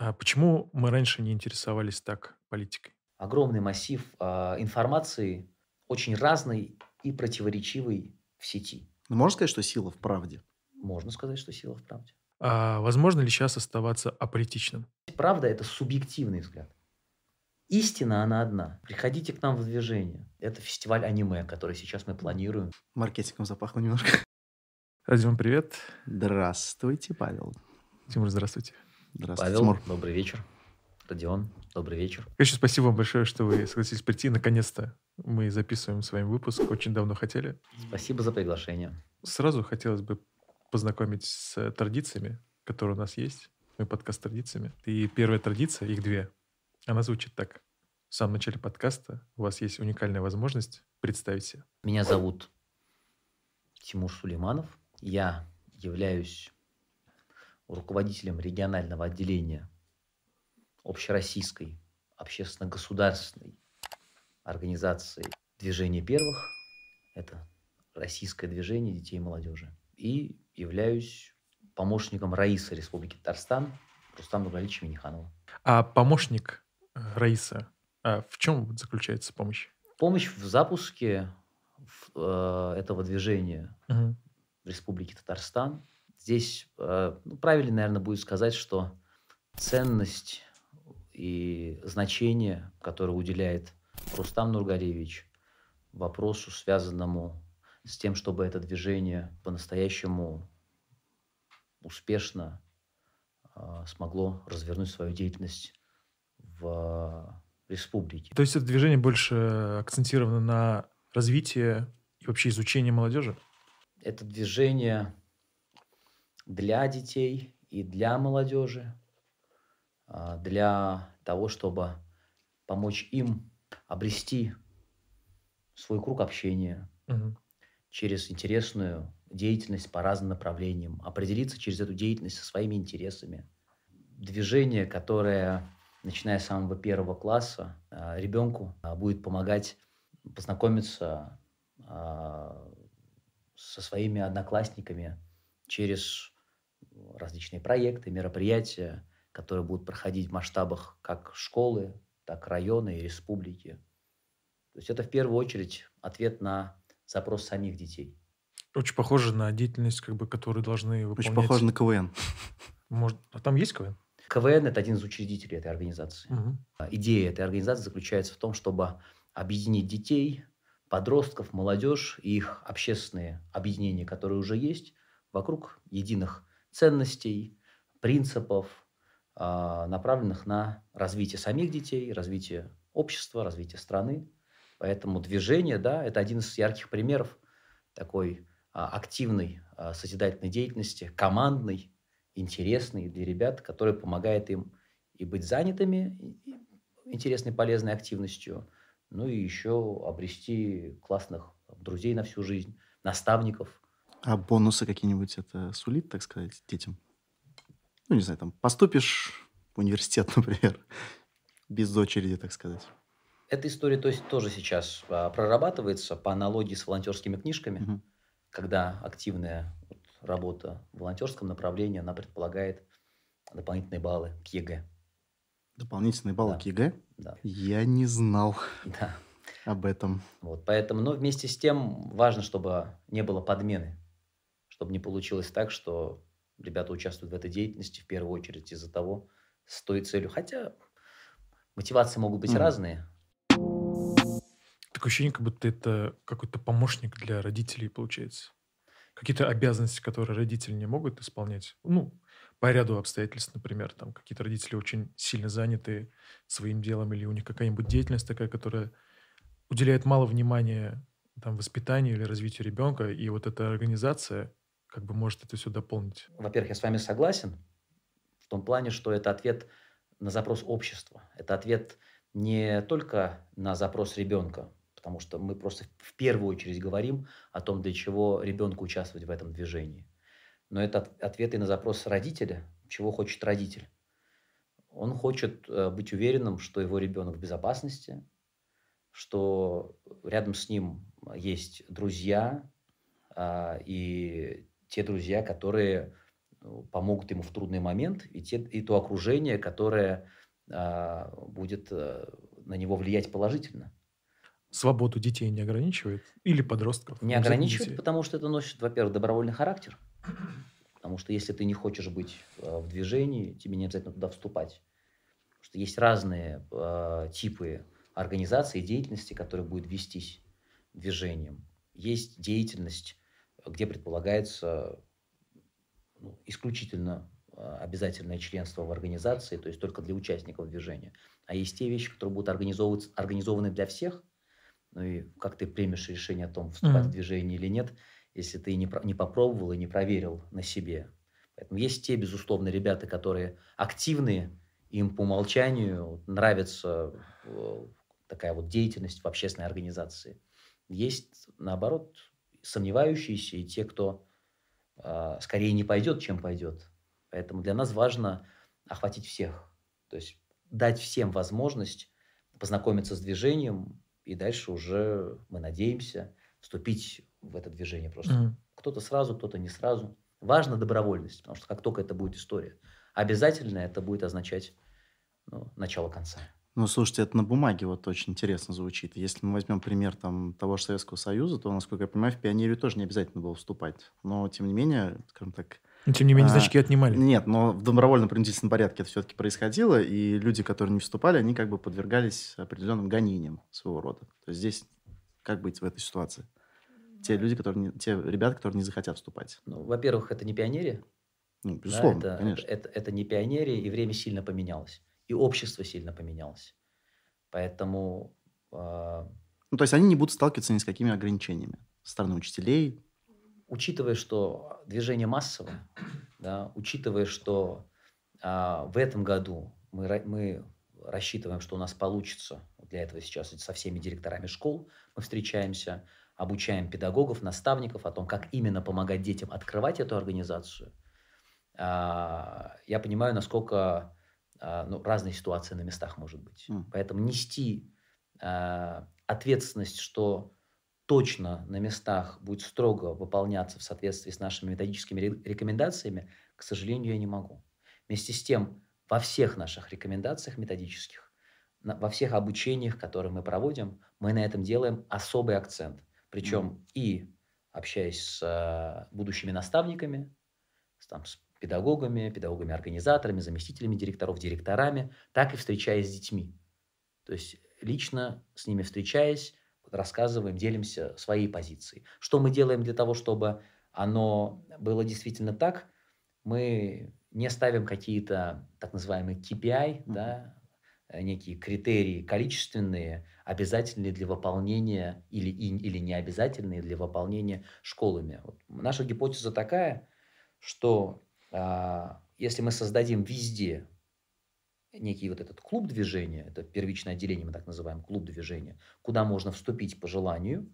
А почему мы раньше не интересовались так политикой? Огромный массив а, информации, очень разный и противоречивый в сети. Ну, можно сказать, что сила в правде? Можно сказать, что сила в правде. А возможно ли сейчас оставаться аполитичным? Правда – это субъективный взгляд. Истина, она одна. Приходите к нам в движение. Это фестиваль аниме, который сейчас мы планируем. Маркетингом запахло немножко. Радион, привет. Здравствуйте, Павел. Тимур, здравствуйте. Здравствуйте, Павел, Тимур. добрый вечер. Родион, добрый вечер. Конечно, спасибо вам большое, что вы согласились прийти. Наконец-то мы записываем с вами выпуск. Очень давно хотели. Спасибо за приглашение. Сразу хотелось бы познакомить с традициями, которые у нас есть. Мы подкаст традициями. И первая традиция, их две, она звучит так. В самом начале подкаста у вас есть уникальная возможность представить себя. Меня зовут Тимур Сулейманов. Я являюсь руководителем регионального отделения общероссийской общественно-государственной организации «Движение первых». Это российское движение детей и молодежи. И являюсь помощником Раисы Республики Татарстан Рустам Нургалича Миниханова. А помощник э, Раиса, а в чем заключается помощь? Помощь в запуске э, этого движения Мгм. в Республике Татарстан. Здесь э, ну, правильно, наверное, будет сказать, что ценность и значение, которое уделяет Рустам Нургалевич вопросу, связанному с тем, чтобы это движение по-настоящему успешно э, смогло развернуть свою деятельность в республике. То есть это движение больше акцентировано на развитие и вообще изучение молодежи? Это движение для детей и для молодежи, а, для того, чтобы помочь им обрести свой круг общения Мгм. через интересную деятельность по разным направлениям, определиться через эту деятельность со своими интересами. Движение, которое, начиная с самого первого класса, а, ребенку а, будет помогать познакомиться со своими одноклассниками через различные проекты, мероприятия, которые будут проходить в масштабах как школы, так районы и республики. То есть это в первую очередь ответ на запрос самих детей. Очень похоже на деятельность, как бы, которую должны выполнять. Очень похоже на КВН. Может, а там есть КВН? КВН – это один из учредителей этой организации. А Идея этой организации заключается в том, чтобы объединить детей, подростков, молодежь и их общественные объединения, которые уже есть, вокруг единых ценностей, принципов, а, направленных на развитие самих детей, развитие общества, развитие страны. Поэтому движение, да, это один из ярких примеров такой а, активной а, созидательной деятельности, командной, интересной для ребят, которая помогает им и быть занятыми интересной, полезной активностью, ну и еще обрести классных друзей на всю жизнь, наставников. А бонусы какие-нибудь это сулит, так сказать, детям? Ну, не знаю, там, поступишь в университет, например, без очереди, так сказать. Эта история то есть, тоже сейчас а, прорабатывается по аналогии с волонтерскими книжками, Мгм. когда активная вот работа в волонтерском направлении, она предполагает дополнительные баллы к ЕГЭ. Дополнительные баллы Да. к ЕГЭ? Да, Я не знал да. об этом. Вот, поэтому, но вместе с тем важно, чтобы не было подмены, чтобы не получилось так, что ребята участвуют в этой деятельности в первую очередь из-за того, с той целью. Хотя мотивации могут быть Мгм. разные. Такое ощущение, как будто это какой-то помощник для родителей получается. Какие-то обязанности, которые родители не могут исполнять. Ну, по ряду обстоятельств, например, там какие-то родители очень сильно заняты своим делом, или у них какая-нибудь деятельность такая, которая уделяет мало внимания там, воспитанию или развитию ребенка, и вот эта организация как бы может это все дополнить. Во-первых, я с вами согласен в том плане, что это ответ на запрос общества. Это ответ не только на запрос ребенка, потому что мы просто в первую очередь говорим о том, для чего ребенку участвовать в этом движении. Но это от- ответ и на запрос родителя, чего хочет родитель. Он хочет э, быть уверенным, что его ребенок в безопасности, что рядом с ним есть друзья, а, и те друзья, которые ну, помогут ему в трудный момент, и, те, и то окружение, которое а, будет а, на него влиять положительно. Свободу детей не ограничивает? Или подростков? Не ограничивает, детей. потому что это носит, во-первых, добровольный характер. Потому что если ты не хочешь быть э, в движении, тебе не обязательно туда вступать. Потому что есть разные э, типы организации, деятельности, которые будут вестись движением. Есть деятельность, где предполагается ну, исключительно э, обязательное членство в организации, то есть только для участников движения. А есть те вещи, которые будут организованы для всех, ну и как ты примешь решение о том, вступать mm-hmm. в движение или нет, если ты не, не попробовал и не проверил на себе. Поэтому есть те, безусловно, ребята, которые активные, им по умолчанию нравится э, такая вот деятельность в общественной организации. Есть, наоборот, сомневающиеся и те, кто э, скорее не пойдет, чем пойдет. Поэтому для нас важно охватить всех. То есть дать всем возможность познакомиться с движением, и дальше уже мы надеемся вступить в это движение просто. Mm-hmm. Кто-то сразу, кто-то не сразу. Важна добровольность, потому что как только это будет история, обязательно это будет означать ну, начало конца. Ну, слушайте, это на бумаге вот очень интересно звучит. Если мы возьмем пример там, того же Советского Союза, то, насколько я понимаю, в пионерию тоже не обязательно было вступать. Но, тем не менее, скажем так... Но, тем не менее, а, значки отнимали. Нет, но в добровольно-принудительном порядке это все-таки происходило, и люди, которые не вступали, они как бы подвергались определенным гонениям своего рода. То есть здесь как быть в этой ситуации? те люди, которые не, те ребята, которые не захотят вступать? Ну, во-первых, это не пионерия. Ну, безусловно, да, это, конечно. Это, это, это не пионерия, и время сильно поменялось. И общество сильно поменялось. Поэтому... Э, ну, то есть они не будут сталкиваться ни с какими ограничениями со стороны учителей? Учитывая, что движение массовое, да, учитывая, что э, в этом году мы, мы рассчитываем, что у нас получится, для этого сейчас со всеми директорами школ мы встречаемся, обучаем педагогов, наставников о том, как именно помогать детям открывать эту организацию, а, я понимаю, насколько ну, разные ситуации на местах может быть. Mm. Поэтому нести а, ответственность, что точно на местах будет строго выполняться в соответствии с нашими методическими рекомендациями, к сожалению, я не могу. Вместе с тем, во всех наших рекомендациях методических, во всех обучениях, которые мы проводим, мы на этом делаем особый акцент. Причем mm. и общаясь с э, будущими наставниками, с, там, с педагогами, педагогами-организаторами, заместителями директоров, директорами, так и встречаясь с детьми. То есть лично с ними встречаясь, рассказываем, делимся своей позицией. Что мы делаем для того, чтобы оно было действительно так? Мы не ставим какие-то так называемые KPI, mm-hmm. да, некие критерии количественные, обязательные для выполнения или, или не обязательные для выполнения школами. Вот наша гипотеза такая, что если мы создадим везде некий вот этот клуб движения, это первичное отделение, мы так называем, клуб движения, куда можно вступить по желанию,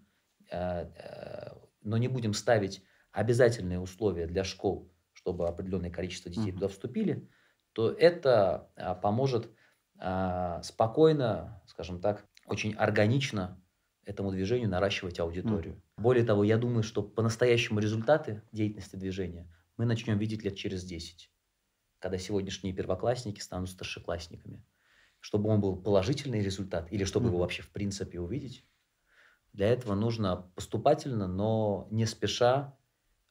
а, а, но не будем ставить обязательные условия для школ, чтобы определенное количество детей mm-hmm. туда вступили, то это а, поможет а, спокойно, скажем так, очень органично этому движению наращивать аудиторию. Mm. Более того, я думаю, что по-настоящему результаты деятельности движения мы начнем видеть лет через 10, когда сегодняшние первоклассники станут старшеклассниками. Чтобы он был положительный результат или чтобы его вообще в принципе увидеть, для этого нужно поступательно, но не спеша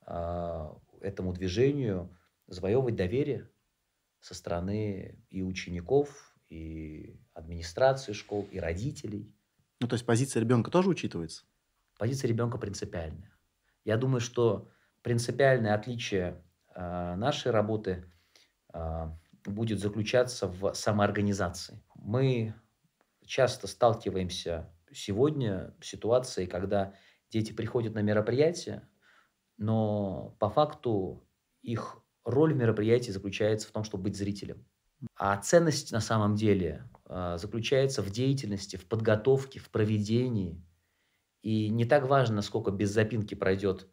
э, этому движению завоевывать доверие со стороны и учеников, и администрации школ, и родителей. Ну, то есть позиция ребенка тоже учитывается? Позиция ребенка принципиальная. Я думаю, что принципиальное отличие э, нашей работы э, будет заключаться в самоорганизации. Мы часто сталкиваемся сегодня с ситуацией, когда дети приходят на мероприятие, но по факту их роль в мероприятии заключается в том, чтобы быть зрителем. А ценность на самом деле э, заключается в деятельности, в подготовке, в проведении. И не так важно, насколько без запинки пройдет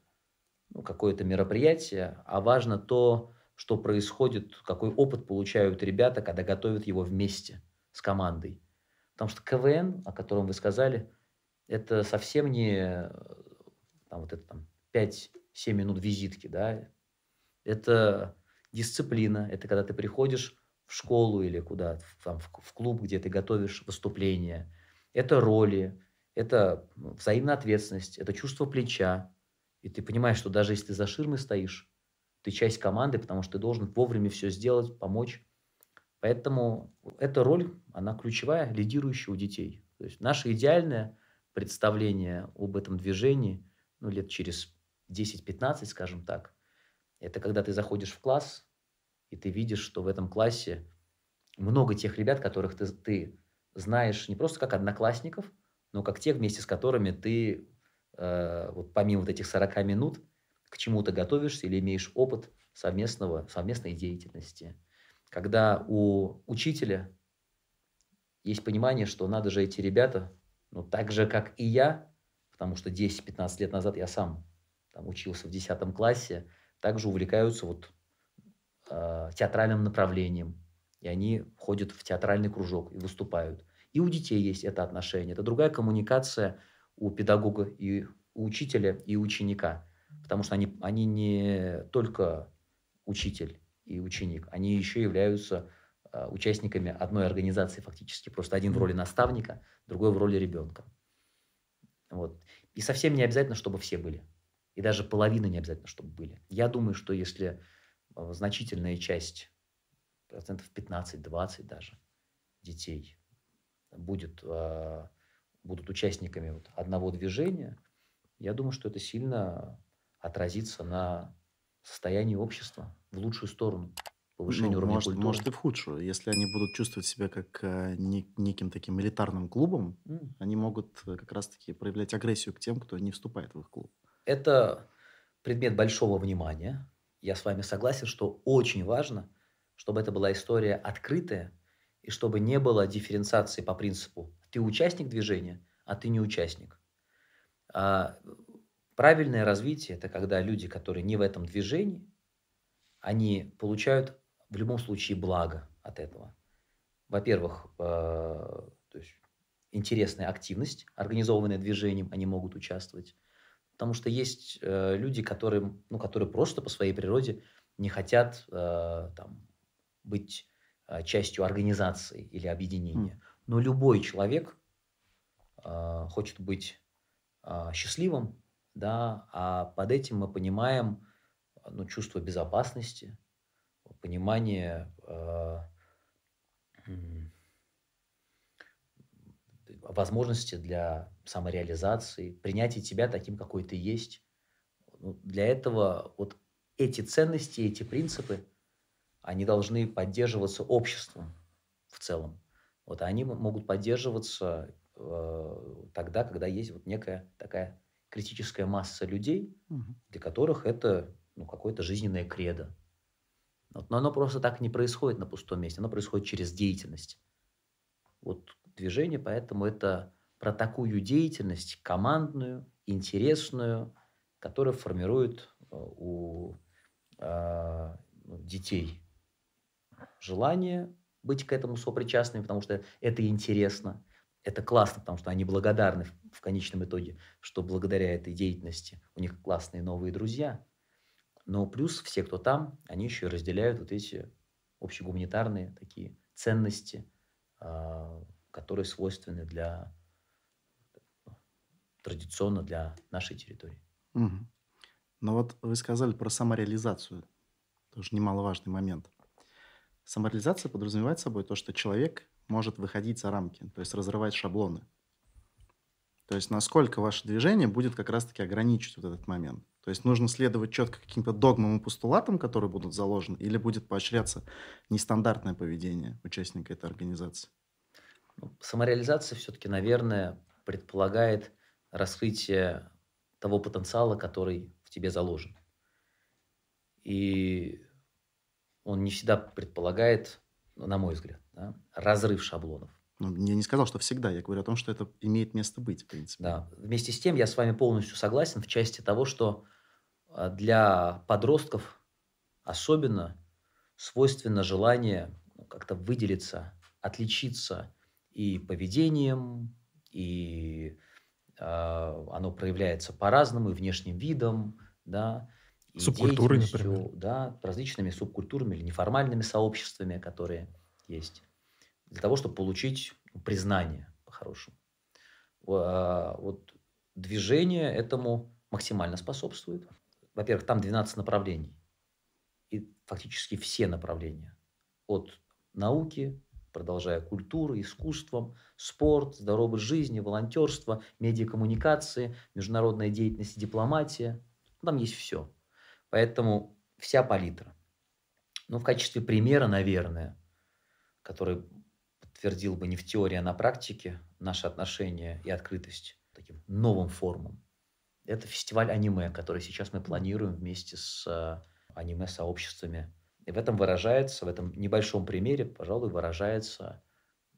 какое-то мероприятие, а важно то, что происходит, какой опыт получают ребята, когда готовят его вместе с командой. Потому что КВН, о котором вы сказали, это совсем не там, вот это, там, 5-7 минут визитки. Да? Это Дисциплина – это когда ты приходишь в школу или куда там, в клуб, где ты готовишь выступление. Это роли, это взаимная ответственность, это чувство плеча. И ты понимаешь, что даже если ты за ширмой стоишь, ты часть команды, потому что ты должен вовремя все сделать, помочь. Поэтому эта роль, она ключевая, лидирующая у детей. То есть наше идеальное представление об этом движении, ну, лет через 10-15, скажем так, это когда ты заходишь в класс, и ты видишь, что в этом классе много тех ребят, которых ты, ты знаешь не просто как одноклассников, но как тех, вместе с которыми ты, э, вот помимо вот этих 40 минут, к чему-то готовишься или имеешь опыт совместного, совместной деятельности. Когда у учителя есть понимание, что надо же эти ребята, ну, так же, как и я, потому что 10-15 лет назад я сам там, учился в 10 классе, также увлекаются вот э, театральным направлением, и они ходят в театральный кружок и выступают. И у детей есть это отношение. Это другая коммуникация у педагога и у учителя и ученика. Потому что они, они не только учитель и ученик, они еще являются э, участниками одной организации фактически. Просто один в роли наставника, другой в роли ребенка. Вот. И совсем не обязательно, чтобы все были. И даже половина не обязательно, чтобы были. Я думаю, что если э, значительная часть, процентов 15-20 даже, детей будет, э, будут участниками вот одного движения, я думаю, что это сильно отразится на состоянии общества в лучшую сторону, повышение ну, уровня может, культуры. Может и в худшую. Если они будут чувствовать себя как э, не, неким таким элитарным клубом, mm. они могут э, как раз-таки проявлять агрессию к тем, кто не вступает в их клуб. Это предмет большого внимания. Я с вами согласен, что очень важно, чтобы это была история открытая, и чтобы не было дифференциации по принципу «ты участник движения, а ты не участник». А правильное развитие – это когда люди, которые не в этом движении, они получают в любом случае благо от этого. Во-первых, э, то есть интересная активность, организованная движением, они могут участвовать. Потому что есть э, люди, которые, ну, которые просто по своей природе не хотят э, там, быть частью организации или объединения. Но любой человек э, хочет быть э, счастливым, да, а под этим мы понимаем ну, чувство безопасности, понимание э, возможности для самореализации, принятия тебя таким, какой ты есть. Ну, для этого вот эти ценности, эти принципы, они должны поддерживаться обществом в целом. Вот они могут поддерживаться э, тогда, когда есть вот некая такая критическая масса людей, угу. для которых это ну, какое-то жизненное кредо. Вот, но оно просто так не происходит на пустом месте, оно происходит через деятельность. Вот движение, поэтому это про такую деятельность командную, интересную, которая формирует э, у э, детей желание быть к этому сопричастными, потому что это интересно, это классно, потому что они благодарны в конечном итоге, что благодаря этой деятельности у них классные новые друзья. Но плюс все, кто там, они еще и разделяют вот эти общегуманитарные такие ценности, а, которые свойственны для традиционно для нашей территории. Угу. Но вот вы сказали про самореализацию. Тоже немаловажный момент. Самореализация подразумевает собой то, что человек может выходить за рамки, то есть разрывать шаблоны. То есть насколько ваше движение будет как раз-таки ограничивать вот этот момент. То есть нужно следовать четко каким-то догмам и постулатам, которые будут заложены, или будет поощряться нестандартное поведение участника этой организации? Ну, самореализация все-таки, наверное, предполагает раскрытие того потенциала, который в тебе заложен. И он не всегда предполагает, на мой взгляд, да, разрыв шаблонов. Ну, я не сказал, что всегда. Я говорю о том, что это имеет место быть, в принципе. Да. Вместе с тем я с вами полностью согласен в части того, что а, для подростков особенно свойственно желание ну, как-то выделиться, отличиться и поведением, и э, оно проявляется по-разному, и внешним видом, да, деятельностью, например. да, различными субкультурами или неформальными сообществами, которые есть, для того, чтобы получить признание по-хорошему. Во- Вот движение этому максимально способствует. Во-первых, там 12 направлений. И фактически все направления. От науки, продолжая культурой, искусством, спорт, здоровый образ жизни, волонтерство, медиакоммуникации, международная деятельность, дипломатия. Там есть все. Поэтому вся палитра. Ну, в качестве примера, наверное, который подтвердил бы не в теории, а на практике наше отношение и открытость таким новым формам. Это фестиваль аниме, который сейчас мы планируем вместе с э, аниме-сообществами. И в этом выражается, в этом небольшом примере, пожалуй, выражается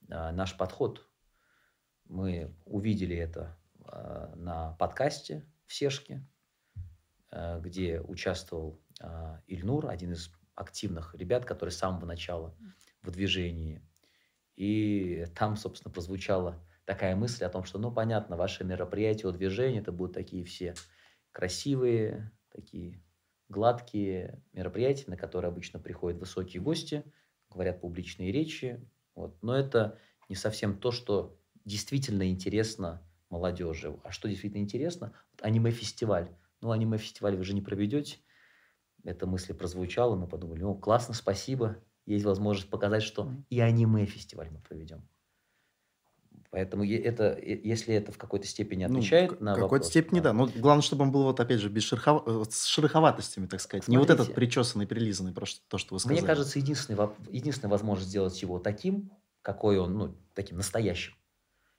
э, наш подход. Мы увидели это э, на подкасте в Сешке, где участвовал э, Ильнур, один из активных ребят, который с самого начала в движении. И там, собственно, прозвучала такая мысль о том, что, ну, понятно, ваши мероприятия, движения, это будут такие все красивые, такие гладкие мероприятия, на которые обычно приходят высокие гости, говорят публичные речи. Вот. Но это не совсем то, что действительно интересно молодежи. А что действительно интересно? Вот аниме-фестиваль. Ну, аниме-фестиваль вы же не проведете. Эта мысль прозвучала, мы подумали, ну, классно, спасибо. Есть возможность показать, что и аниме-фестиваль мы проведем. Поэтому это, если это в какой-то степени Ну, отвечает в на какой-то вопрос, степени, да. Но главное, чтобы он был, вот опять же, без шерохов... э, с шероховатостями, так сказать. Не вот этот Смотрите. причесанный, прилизанный, про что- то, что вы сказали. Мне кажется, единственный, воп- единственная возможность сделать его таким, какой он, ну, таким настоящим,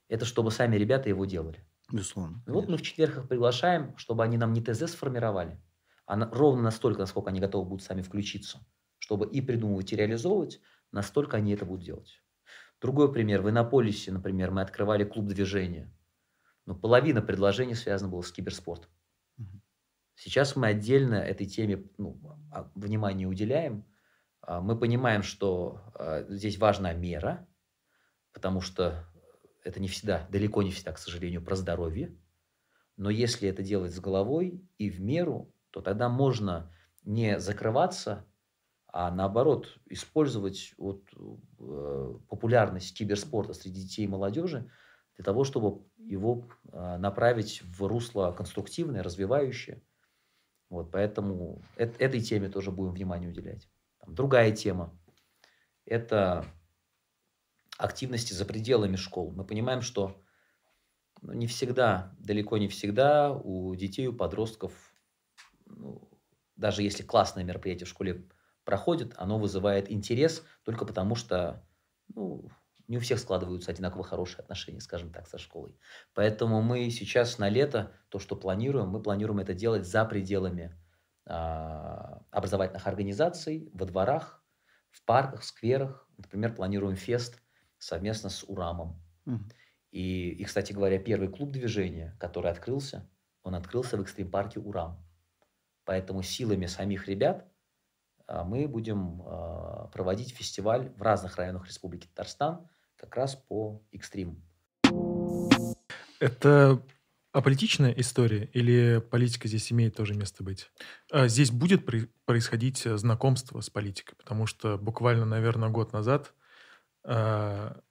это чтобы сами ребята его делали. Безусловно. Вот мы в четверг их приглашаем, чтобы они нам не ТЗ сформировали, а на- ровно настолько, насколько они готовы будут сами включиться, чтобы и придумывать, и реализовывать, настолько они это будут делать. Другой пример. В Иннополисе, например, мы открывали клуб движения. Но половина предложений связана была с киберспортом. Сейчас мы отдельно этой теме ну, а, внимание уделяем. А, Мы понимаем, что а, здесь важна мера, потому что это не всегда, далеко не всегда, к сожалению, про здоровье. Но если это делать с головой и в меру, то тогда можно не закрываться, а наоборот использовать вот, э, популярность киберспорта среди детей и молодежи для того, чтобы его э, направить в русло конструктивное, развивающее. Вот, поэтому эт- этой теме тоже будем внимание уделять. Там другая тема – это активности за пределами школ. Мы понимаем, что ну, не всегда, далеко не всегда у детей, у подростков, ну, даже если классное мероприятие в школе проходит, оно вызывает интерес только потому, что ну, не у всех складываются одинаково хорошие отношения, скажем так, со школой. Поэтому мы сейчас на лето, то, что планируем, мы планируем это делать за пределами а, образовательных организаций, во дворах, в парках, скверах. Например, планируем фест совместно с УРАМом. И, и, кстати говоря, первый клуб движения, который открылся, он открылся в экстрим-парке Урам. Поэтому силами самих ребят а, мы будем а, проводить фестиваль в разных районах Республики Татарстан как раз по экстрим. Это аполитичная история или политика здесь имеет тоже место быть? А Здесь будет происходить э, знакомство с политикой, потому что буквально, наверное, год назад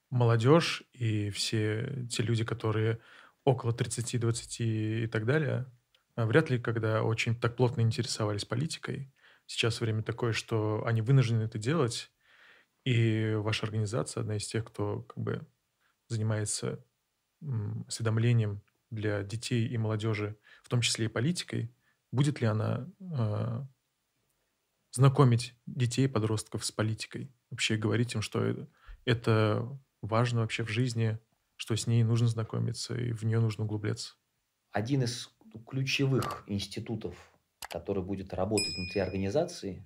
молодежь и все те люди, которые около 30, 20 и так далее, а, вряд ли когда очень так плотно интересовались политикой. Сейчас время такое, что они вынуждены это делать, и ваша организация одна из тех, кто как бы занимается осведомлением для детей и молодежи, в том числе и политикой, будет ли она э, знакомить детей подростков с политикой, вообще говорить им, что это, это важно вообще в жизни, что с ней нужно знакомиться и в нее нужно углубляться. Один из ключевых институтов, который будет работать внутри организации,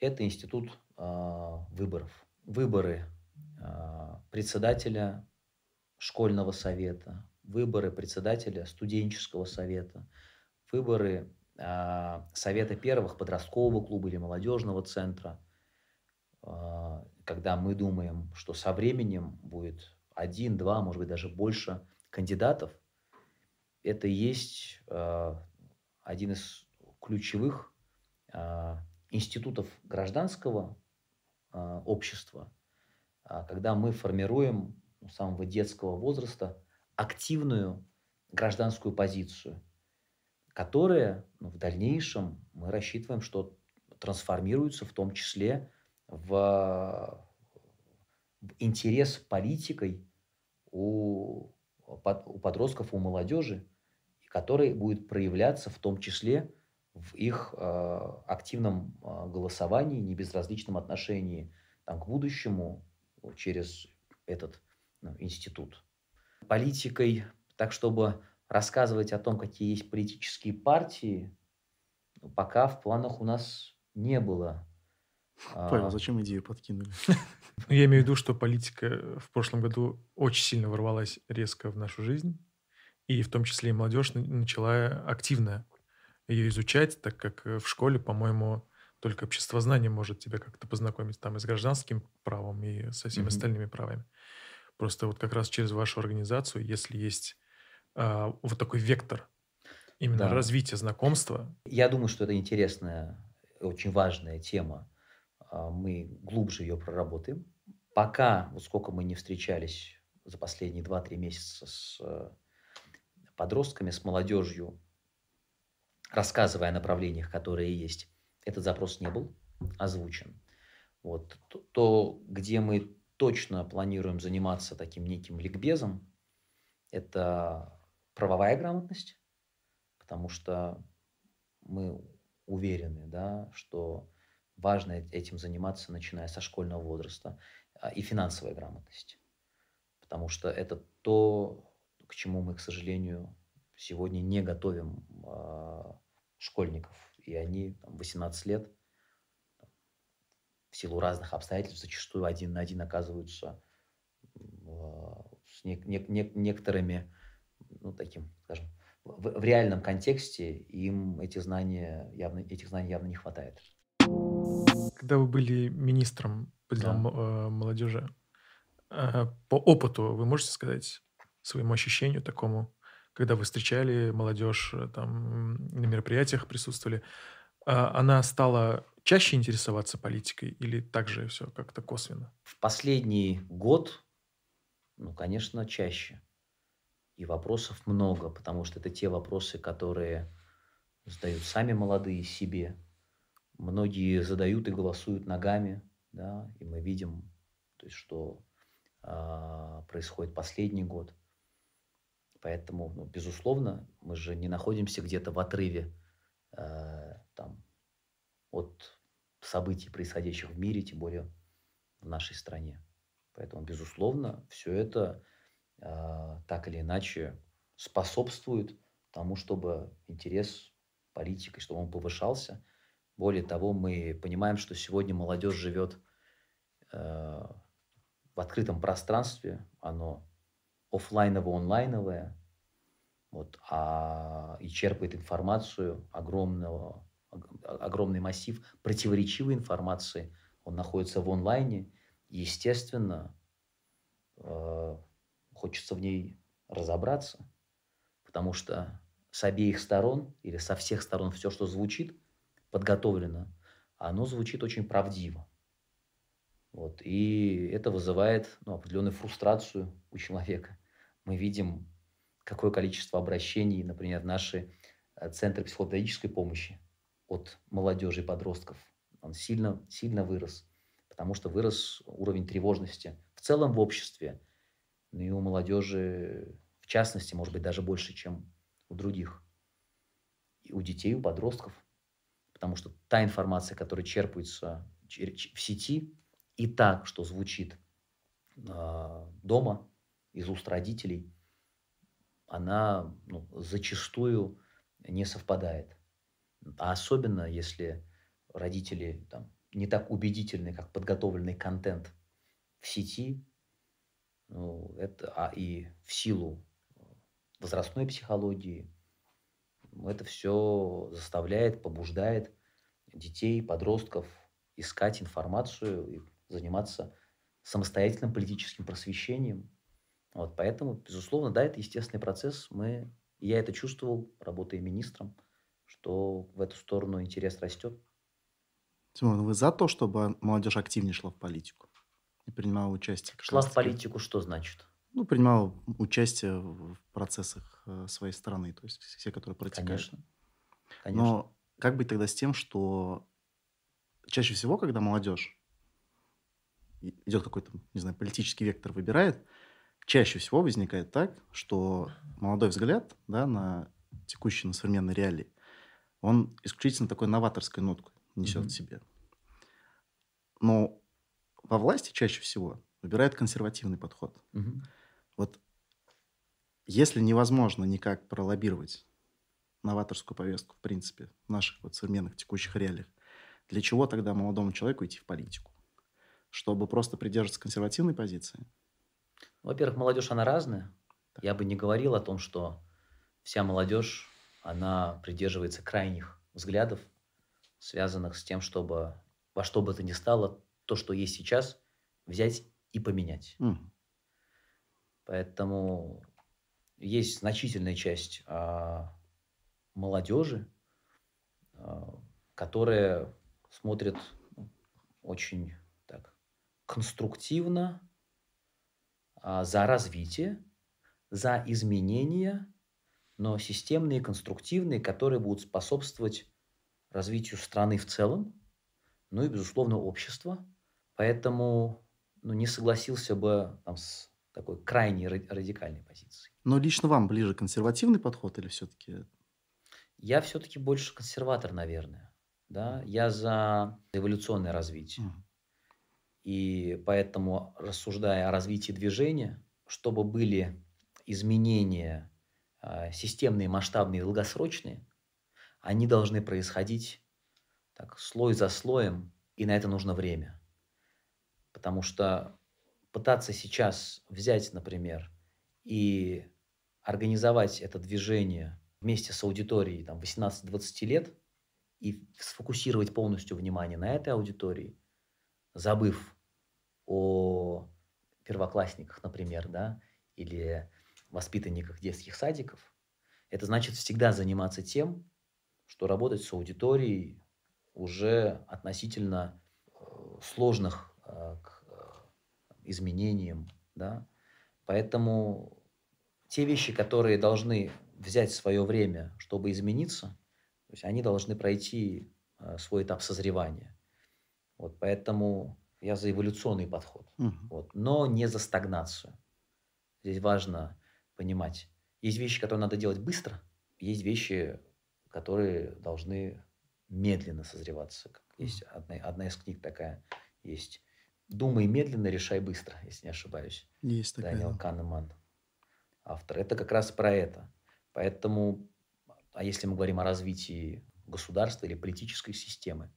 это институт а, выборов. Выборы а, председателя школьного совета, выборы председателя студенческого совета, выборы а, совета первых подросткового клуба или молодежного центра, а, когда мы думаем, что со временем будет один, два, может быть, даже больше кандидатов, это и есть э, один из ключевых а, институтов гражданского а, общества, а, когда мы формируем с самого детского возраста активную гражданскую позицию, которая ну, в дальнейшем мы рассчитываем, что трансформируется в том числе в, в интерес политикой у, у подростков, у молодежи, который будет проявляться в том числе в их э, активном э, голосовании, небезразличном отношении там, к будущему через этот ну, институт. Политикой, так чтобы рассказывать о том, какие есть политические партии, пока в планах у нас не было. Павел, а зачем идею подкинули? Ну, я имею в виду, что политика в прошлом году очень сильно ворвалась резко в нашу жизнь, и в том числе и молодежь начала активно ее изучать, так как э, в школе, по-моему, только обществознание может тебя как-то познакомить там и с гражданским правом, и со всеми mm-hmm. остальными правами. Просто вот как раз через вашу организацию, если есть а, вот такой вектор именно да. развития знакомства. Я думаю, что это интересная, очень важная тема. А, мы глубже ее проработаем. Пока, вот сколько мы не встречались за последние 2-3 месяца с э, подростками, с молодежью, рассказывая о направлениях, которые есть, этот запрос не был озвучен. Вот. То, где мы точно планируем заниматься таким неким ликбезом, это правовая грамотность, потому что мы уверены, да, что важно этим заниматься, начиная со школьного возраста, а, и финансовая грамотность, потому что это то, к чему мы, к сожалению, сегодня не готовим э, школьников. И они там, 18 лет в силу разных обстоятельств зачастую один на один оказываются э, с не, не, не, некоторыми, ну, таким, скажем, в, в реальном контексте им эти знания явно, этих знаний явно не хватает. Когда вы были министром по делам да. Э, молодежи, э, по опыту вы можете сказать своему ощущению такому, когда вы встречали молодежь, э, там, на мероприятиях присутствовали, она стала чаще интересоваться политикой или также все как-то косвенно? В последний год, ну, конечно, чаще. И вопросов много, потому что это те вопросы, которые задают сами молодые себе. Многие задают и голосуют ногами, да, и мы видим, то есть, что э, происходит последний год – Поэтому, ну, безусловно, мы же не находимся где-то в отрыве э, там, от событий, происходящих в мире, тем более в нашей стране. Поэтому, безусловно, все это э, так или иначе способствует тому, чтобы интерес политикой, чтобы он повышался. Более того, мы понимаем, что сегодня молодежь живет э, в открытом пространстве, оно офлайново-онлайновое, вот, а, и черпает информацию огромного, огромный массив противоречивой информации. Он находится в онлайне. Естественно, э, хочется в ней разобраться, потому что с обеих сторон или со всех сторон все, что звучит, подготовлено, оно звучит очень правдиво. Вот. И это вызывает ну, определенную фрустрацию у человека. Мы видим, какое количество обращений, например, в наши э, центры психологической помощи от молодежи и подростков. Он сильно, сильно вырос, потому что вырос уровень тревожности в целом в обществе, ну и у молодежи в частности, может быть, даже больше, чем у других. И у детей, у подростков. Потому что та информация, которая черпается в сети, и так, что звучит э, дома из уст родителей, она ну, зачастую не совпадает. А особенно, если родители там, не так убедительны, как подготовленный контент в сети, ну, это, а и в силу возрастной психологии, это все заставляет, побуждает детей, подростков искать информацию и заниматься самостоятельным политическим просвещением. Вот, поэтому, безусловно, да, это естественный процесс. Мы, я это чувствовал, работая министром, что в эту сторону интерес растет. Тимур, ну вы за то, чтобы молодежь активнее шла в политику и принимала участие? Шла в политику что значит? Ну, принимала участие в процессах э, своей страны, то есть все, которые протекают. Конечно. Конечно. Но как быть тогда с тем, что чаще всего, когда молодежь идет какой-то, не знаю, политический вектор выбирает, чаще всего возникает так, что молодой взгляд да, на текущие, на современные реалии, он исключительно такой новаторской нотку несет Мгм. в себе. Но во власти чаще всего выбирает консервативный подход. Мгм. Вот если невозможно никак пролоббировать новаторскую повестку, в принципе, в наших вот современных текущих реалиях, для чего тогда молодому человеку идти в политику? Чтобы просто придерживаться консервативной позиции? Во-первых, молодежь, она разная. Так. Я бы не говорил о том, что вся молодежь, она придерживается крайних взглядов, связанных с тем, чтобы во что бы то ни стало, то, что есть сейчас, взять и поменять. Мгм. Поэтому есть значительная часть а, молодежи, а, которая смотрит ну, очень так конструктивно а, за развитие, за изменения, но системные, конструктивные, которые будут способствовать развитию страны в целом, ну и, безусловно, общества. Поэтому ну, не согласился бы там, с такой крайне ра- радикальной позицией. Но лично вам ближе консервативный подход или все-таки... Я все-таки больше консерватор, наверное. Да? Я за эволюционное развитие. И поэтому, рассуждая о развитии движения, чтобы были изменения а, системные, масштабные, долгосрочные, они должны происходить так, слой за слоем, и на это нужно время. Потому что пытаться сейчас взять, например, и организовать это движение вместе с аудиторией там, 18-20 лет и сфокусировать полностью внимание на этой аудитории, забыв о первоклассниках, например, да, или воспитанниках детских садиков, это значит всегда заниматься тем, что работать с аудиторией уже относительно э, сложных э, к э, изменениям, да. Поэтому те вещи, которые должны взять свое время, чтобы измениться, то есть они должны пройти э, свой этап созревания. Вот, поэтому я за эволюционный подход, Мгм. вот, но не за стагнацию. Здесь важно понимать, есть вещи, которые надо делать быстро, есть вещи, которые должны медленно созреваться. Есть одна, одна из книг такая, есть «Думай медленно, решай быстро», если не ошибаюсь. Есть такая. Дэниел да. Канеман, автор. Это как раз про это. Поэтому, а если мы говорим о развитии государства или политической системы,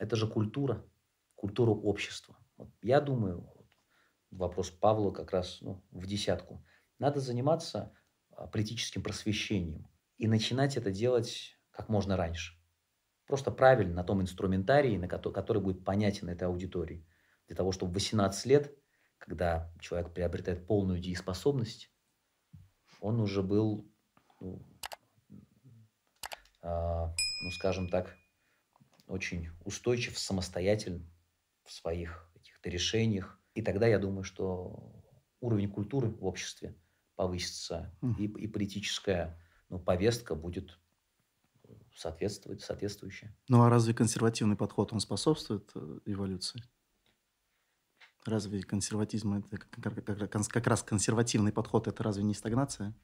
это же культура, культура общества. Вот я думаю, вот вопрос Павла как раз ну, в десятку. Надо заниматься а, политическим просвещением и начинать это делать как можно раньше. Просто правильно на том инструментарии, на кото- который будет понятен этой аудитории. Для того, чтобы в 18 лет, когда человек приобретает полную дееспособность, он уже был, ну, а, ну, скажем так, очень устойчив, самостоятелен в своих каких-то решениях. И тогда я думаю, что уровень культуры в обществе повысится, и, и политическая ну, повестка будет соответствовать, соответствующая. Ну а разве консервативный подход, он способствует э, эволюции? Разве консерватизм, это как раз консервативный подход, это разве не стагнация?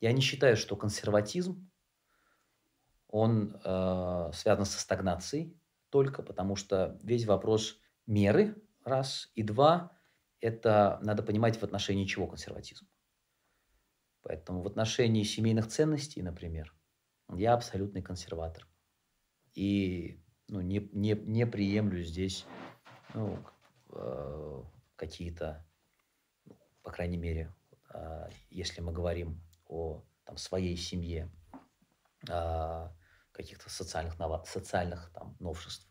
Я не считаю, что консерватизм, он э, связан со стагнацией только, потому что весь вопрос меры, раз, и два, это надо понимать в отношении чего консерватизм. Поэтому в отношении семейных ценностей, например, я абсолютный консерватор. И ну, не, не, не приемлю здесь ну, э, какие-то, ну, по крайней мере, а, если мы говорим о там, своей семье, а, каких-то социальных, нова- социальных там, новшеств.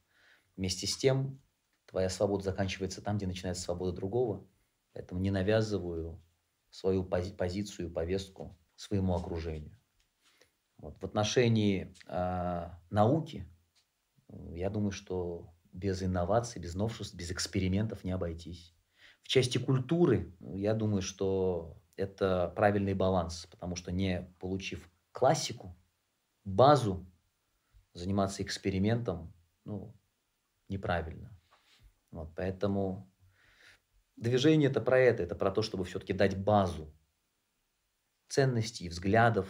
Вместе с тем, твоя свобода заканчивается там, где начинается свобода другого. Поэтому не навязываю свою пози- позицию, повестку своему окружению. Вот. В отношении а, науки, я думаю, что без инноваций, без новшеств, без экспериментов не обойтись. В части культуры, я думаю, что это правильный баланс, потому что не получив классику, базу, заниматься экспериментом, ну, неправильно. Вот, поэтому движение это про это, это про то, чтобы все-таки дать базу ценностей, взглядов,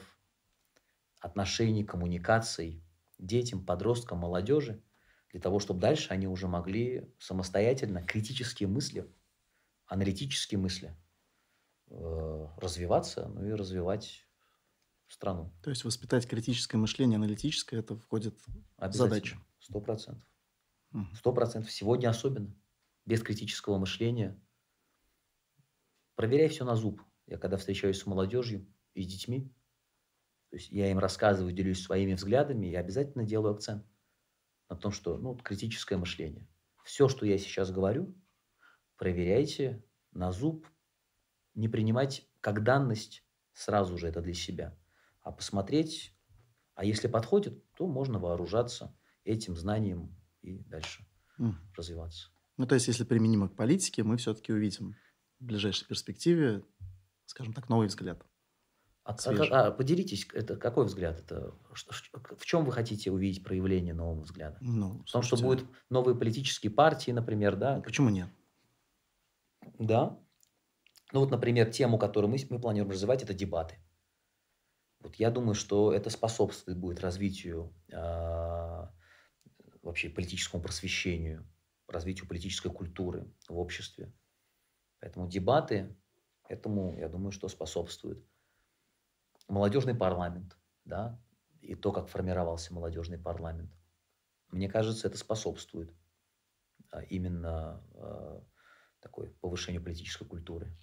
отношений, коммуникаций детям, подросткам, молодежи, для того, чтобы дальше они уже могли самостоятельно критические мысли, аналитические мысли развиваться, ну и развивать страну. То есть воспитать критическое мышление, аналитическое, это входит в задачу. Сто процентов. Сто процентов. Сегодня особенно. Без критического мышления. Проверяй все на зуб. Я когда встречаюсь с молодежью и с детьми, то есть я им рассказываю, делюсь своими взглядами, я обязательно делаю акцент на том, что ну, критическое мышление. Все, что я сейчас говорю, проверяйте на зуб, не принимать как данность сразу же это для себя, а посмотреть, а если подходит, то можно вооружаться этим знанием и дальше mm. развиваться. Ну, то есть, если применимо к политике, мы все-таки увидим в ближайшей перспективе, скажем так, новый взгляд. А, а, а поделитесь, это какой взгляд? Это в чем вы хотите увидеть проявление нового взгляда? Ну, в том, что будут новые политические партии, например, да? Почему нет? Да. Ну вот, например, тему, которую мы, мы планируем развивать, это дебаты. Вот я думаю, что это способствует будет развитию э, вообще политическому просвещению, развитию политической культуры в обществе. Поэтому дебаты этому, я думаю, что способствуют. Молодежный парламент, да, и то, как формировался молодежный парламент. Мне кажется, это способствует а, именно э, такой повышению политической культуры.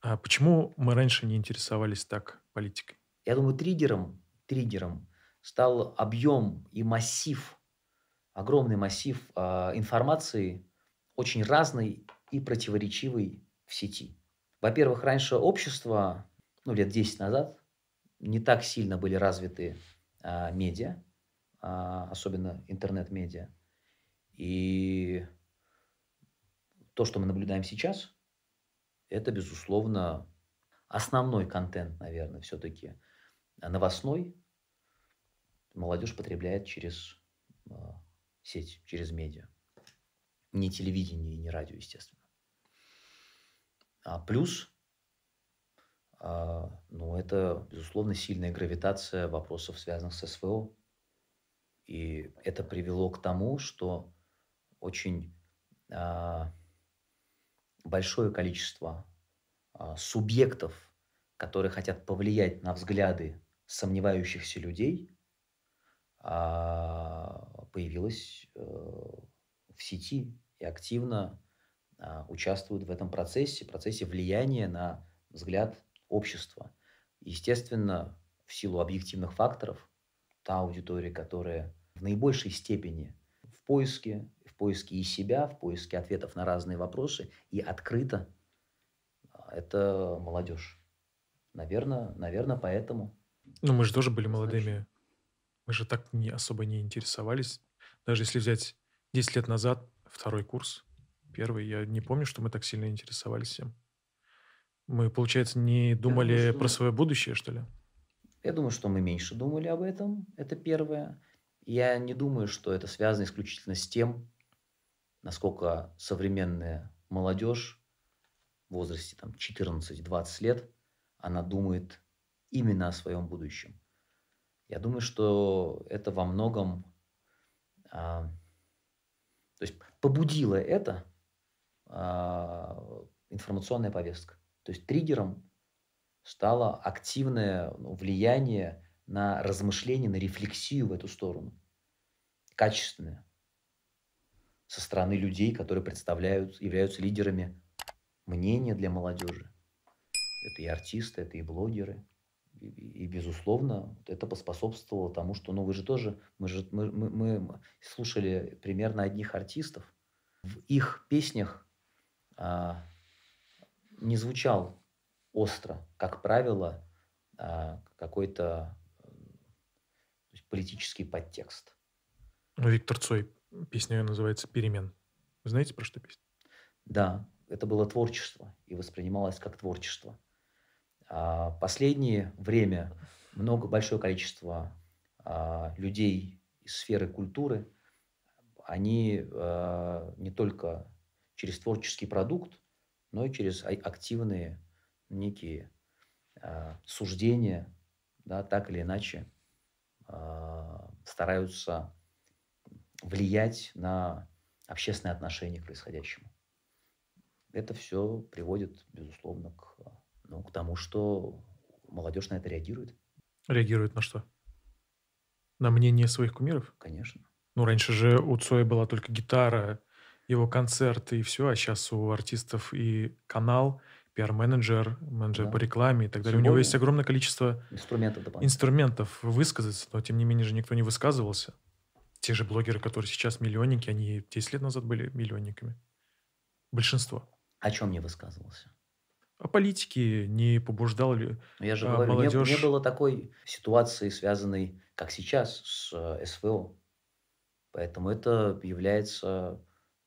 А почему мы раньше не интересовались так политикой? Я думаю, триггером, триггером стал объем и массив, огромный массив э, информации, очень разной и противоречивой в сети. Во-первых, раньше общество, ну, лет 10 назад, не так сильно были развиты э, медиа, э, особенно интернет-медиа. И то, что мы наблюдаем сейчас, это, безусловно, основной контент, наверное, все-таки новостной. Молодежь потребляет через э, сеть, через медиа. Не телевидение и не радио, естественно. А плюс, а, ну, это, безусловно, сильная гравитация вопросов, связанных с СВО. И это привело к тому, что очень а, большое количество а, субъектов, которые хотят повлиять на взгляды сомневающихся людей, а, появилось э, в сети и активно а, участвуют в этом процессе, процессе влияния на взгляд общества. Естественно, в силу объективных факторов, та аудитория, которая в наибольшей степени в поиске в поиске и себя, в поиске ответов на разные вопросы и открыто. Это молодежь. Наверное, наверное, поэтому. Ну, мы же тоже были молодыми. Мы же так не особо не интересовались. Даже если взять 10 лет назад, второй курс, первый, я не помню, что мы так сильно интересовались всем. Мы, получается, не думали думаю, про свое будущее, что ли? Я думаю, что мы меньше думали об этом. Это первое. Я не думаю, что это связано исключительно с тем, насколько современная молодежь в возрасте там, 14-20 лет, она думает именно о своем будущем. Я думаю, что это во многом а, то есть побудило это а, информационная повестка. То есть триггером стало активное ну, влияние на размышление, на рефлексию в эту сторону. Качественное со стороны людей, которые представляют, являются лидерами мнения для молодежи. Это и артисты, это и блогеры. И, и, безусловно, это поспособствовало тому, что, ну, вы же тоже, мы же, мы, мы, мы слушали примерно одних артистов. В их песнях а, не звучал остро, как правило, а, какой-то политический подтекст. Виктор Цой Песня называется «Перемен». Знаете, про что песня? Да, это было творчество и воспринималось как творчество. А последнее время много, большое количество а, людей из сферы культуры, они а, не только через творческий продукт, но и через активные некие а, суждения, да, так или иначе а, стараются влиять на общественное отношение к происходящему. Это все приводит, безусловно, к, ну, к тому, что молодежь на это реагирует. Реагирует на что? На мнение своих кумиров? Конечно. Ну, раньше же у Цоя была только гитара, его концерты и все, а сейчас у артистов и канал, пиар-менеджер, менеджер Да. по рекламе и так далее. У Тем него есть огромное количество Инструментов инструментов высказаться, но тем не менее же никто не высказывался. Те же блогеры, которые сейчас миллионники, они 10 лет назад были миллионниками. Большинство. О чем не высказывался? А политики не побуждал ли... Но я же А говорю, не- молодежь- не, было такой ситуации, связанной, как сейчас, с э, СВО. Поэтому это является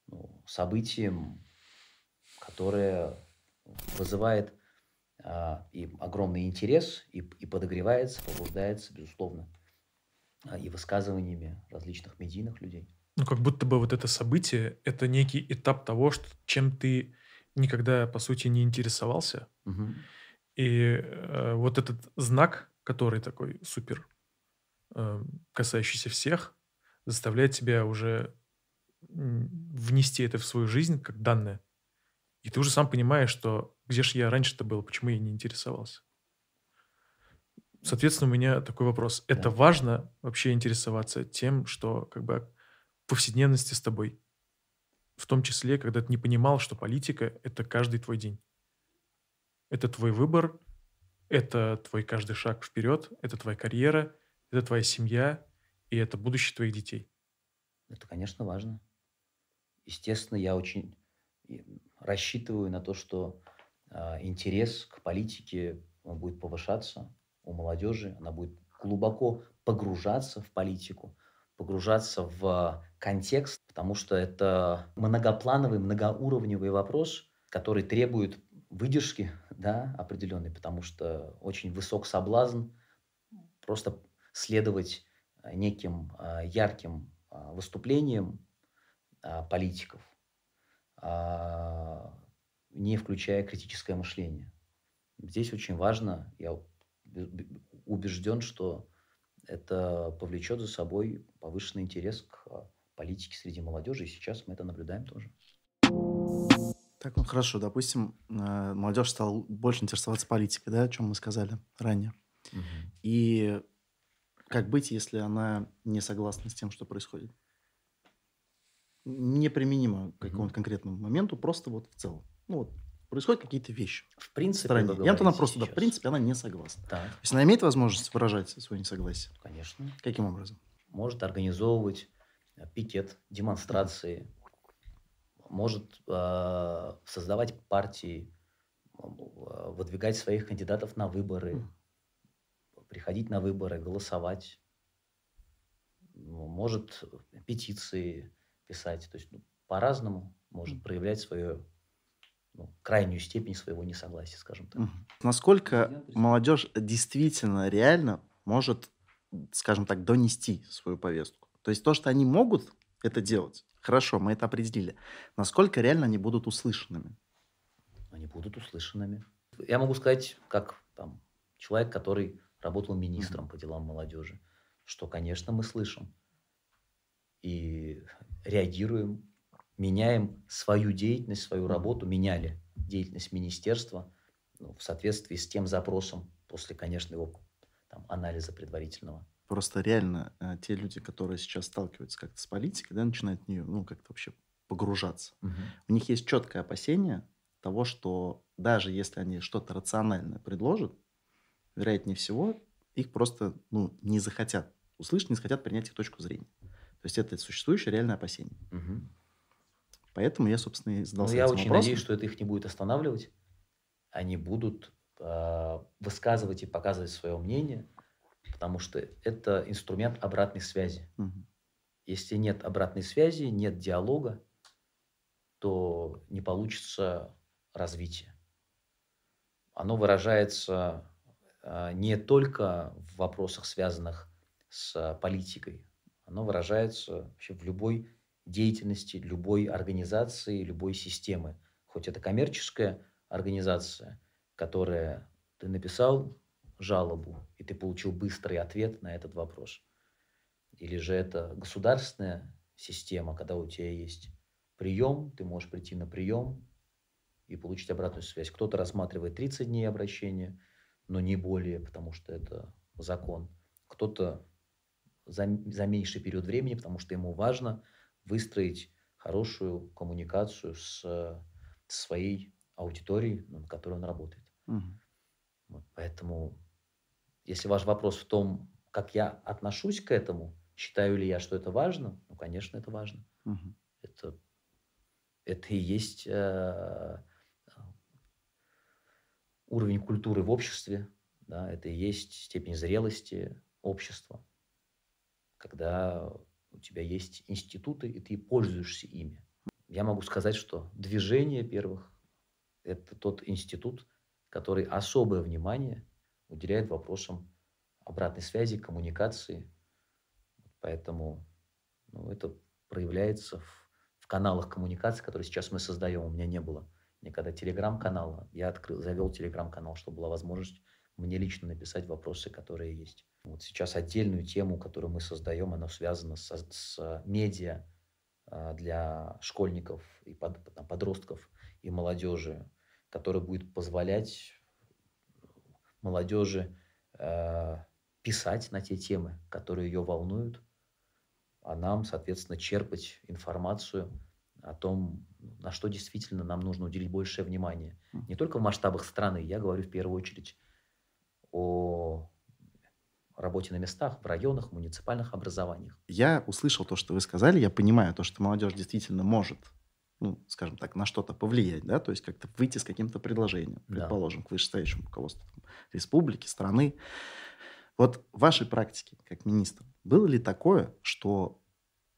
ну, событием, которое вызывает а, и огромный интерес, и, и подогревается, побуждается, безусловно, и высказываниями различных медийных людей. Ну, как будто бы вот это событие, это некий этап того, что, чем ты никогда, по сути, не интересовался. Мгм. И э, вот этот знак, который такой супер, э, касающийся всех, заставляет тебя уже внести это в свою жизнь как данное. И ты уже сам понимаешь, что где же я раньше-то был, почему я не интересовался. Соответственно, у меня такой вопрос. Это Да. важно вообще интересоваться тем, что как бы в повседневности с тобой. В том числе, когда ты не понимал, что политика – это каждый твой день. Это твой выбор, это твой каждый шаг вперед, это твоя карьера, это твоя семья, и это будущее твоих детей. Это, конечно, важно. Естественно, я очень рассчитываю на то, что а, интерес к политике он будет повышаться у молодежи, она будет глубоко погружаться в политику, погружаться в контекст, потому что это многоплановый, многоуровневый вопрос, который требует выдержки да, определенной, потому что очень высок соблазн просто следовать неким а, ярким а, выступлениям а, политиков, не включая критическое мышление. Здесь очень важно, я убежден, что это повлечет за собой повышенный интерес к а, политике среди молодежи, и сейчас мы это наблюдаем тоже. Так, ну хорошо, допустим, э, молодежь стала больше интересоваться политикой, да, о чем мы сказали ранее. И как быть, если она не согласна с тем, что происходит? Неприменимо к какому-то конкретному моменту, просто вот в целом. Ну вот, происходят какие-то вещи В принципе, стране. И вот она просто, да, в сейчас. принципе, она не согласна. Так, То есть она имеет возможность выражать свое несогласие. конечно. Каким образом? может организовывать э, пикет, демонстрации, может э, создавать партии, э, выдвигать своих кандидатов на выборы, Мгм. приходить на выборы, голосовать, Ну, может петиции писать, то есть ну, по-разному может Мгм. проявлять свою ну, крайнюю степень своего несогласия, скажем так. Насколько молодежь действительно реально может, скажем так, донести свою повестку? То есть то, что они могут это делать, хорошо, мы это определили. Насколько реально они будут услышанными? они будут услышанными. Я могу сказать, как там, человек, который работал министром по делам молодежи, что, конечно, мы слышим и реагируем, меняем свою деятельность, свою работу, меняли деятельность министерства ну, в соответствии с тем запросом после, конечно, его там, анализа предварительного. Просто реально э, те люди, которые сейчас сталкиваются как-то с политикой, да, начинают в нее, ну, как-то вообще погружаться. У них есть четкое опасение того, что даже если они что-то рациональное предложат, вероятнее всего, их просто ну, не захотят услышать, не захотят принять их точку зрения. То есть это существующее реальное опасение. Мгм. Поэтому я, собственно, и Ну, задался я этим очень вопросом. надеюсь, что это их не будет останавливать. Они будут э, высказывать и показывать свое мнение, потому что это инструмент обратной связи. Мгм. Если нет обратной связи, нет диалога, то не получится развитие. Оно выражается а, не только в вопросах, связанных с политикой, оно выражается вообще в любой деятельности, любой организации, любой системы. Хоть это коммерческая организация, которая ты написал жалобу, и ты получил быстрый ответ на этот вопрос. Или же это государственная система, когда у тебя есть прием, ты можешь прийти на прием и получить обратную связь. Кто-то рассматривает 30 дней обращения, но не более, потому что это закон. Кто-то за, за меньший период времени, потому что ему важно выстроить хорошую коммуникацию с, с своей аудиторией, на которой он работает. Угу. Вот, поэтому, если ваш вопрос в том, как я отношусь к этому, считаю ли я, что это важно, ну, конечно, это важно. Угу. Это, это и есть э, уровень культуры в обществе, да, это и есть степень зрелости общества, когда у тебя есть институты, и ты пользуешься ими. Я могу сказать, что движение первых – это тот институт, который особое внимание уделяет вопросам обратной связи, коммуникации. Поэтому ну, это проявляется в, в каналах коммуникации, которые сейчас мы создаем. У меня не было никогда телеграм-канала. Я открыл, завел телеграм-канал, чтобы была возможность мне лично написать вопросы, которые есть. Вот сейчас отдельную тему, которую мы создаем, она связана с, с медиа а, для школьников и под, подростков и молодежи, которая будет позволять молодежи э, писать на те темы, которые ее волнуют, а нам, соответственно, черпать информацию о том, на что действительно нам нужно уделить большее внимание. Не только в масштабах страны, я говорю в первую очередь о работе на местах, в районах, муниципальных образованиях. Я услышал то, что вы сказали, я понимаю то, что молодежь действительно может, ну, скажем так, на что-то повлиять, да, то есть как-то выйти с каким-то предложением, предположим, да. к вышестоящему руководству там, республики, страны. Вот в вашей практике, как министр, было ли такое, что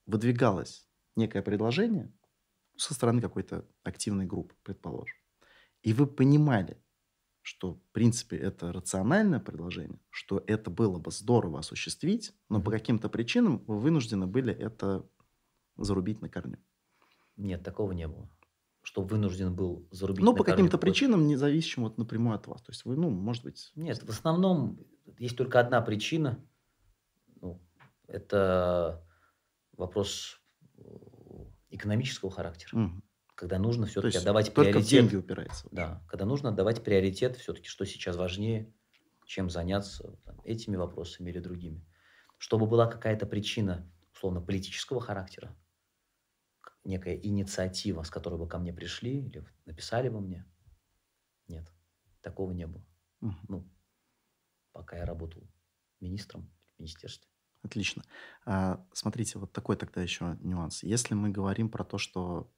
выдвигалось некое предложение со стороны какой-то активной группы, предположим, и вы понимали, что, в принципе, это рациональное предложение, что это было бы здорово осуществить, но по каким-то причинам вы вынуждены были это зарубить на корню. Нет, такого не было. Что вынужден был зарубить Ну, по каким-то причинам, не зависящим вот напрямую от вас. То есть вы, ну, может быть... Нет, в основном есть только одна причина. Ну, это вопрос э, экономического характера. Мгм когда нужно все-таки отдавать только приоритет. в деньги упирается. Да, когда нужно отдавать приоритет все-таки, что сейчас важнее, чем заняться там, этими вопросами или другими. Чтобы была какая-то причина, условно, политического характера, некая инициатива, с которой бы ко мне пришли или написали бы мне, нет, такого не было. Угу. Ну, пока я работал министром в министерстве. Отлично. А, смотрите, вот такой тогда еще нюанс. Если мы говорим про то, что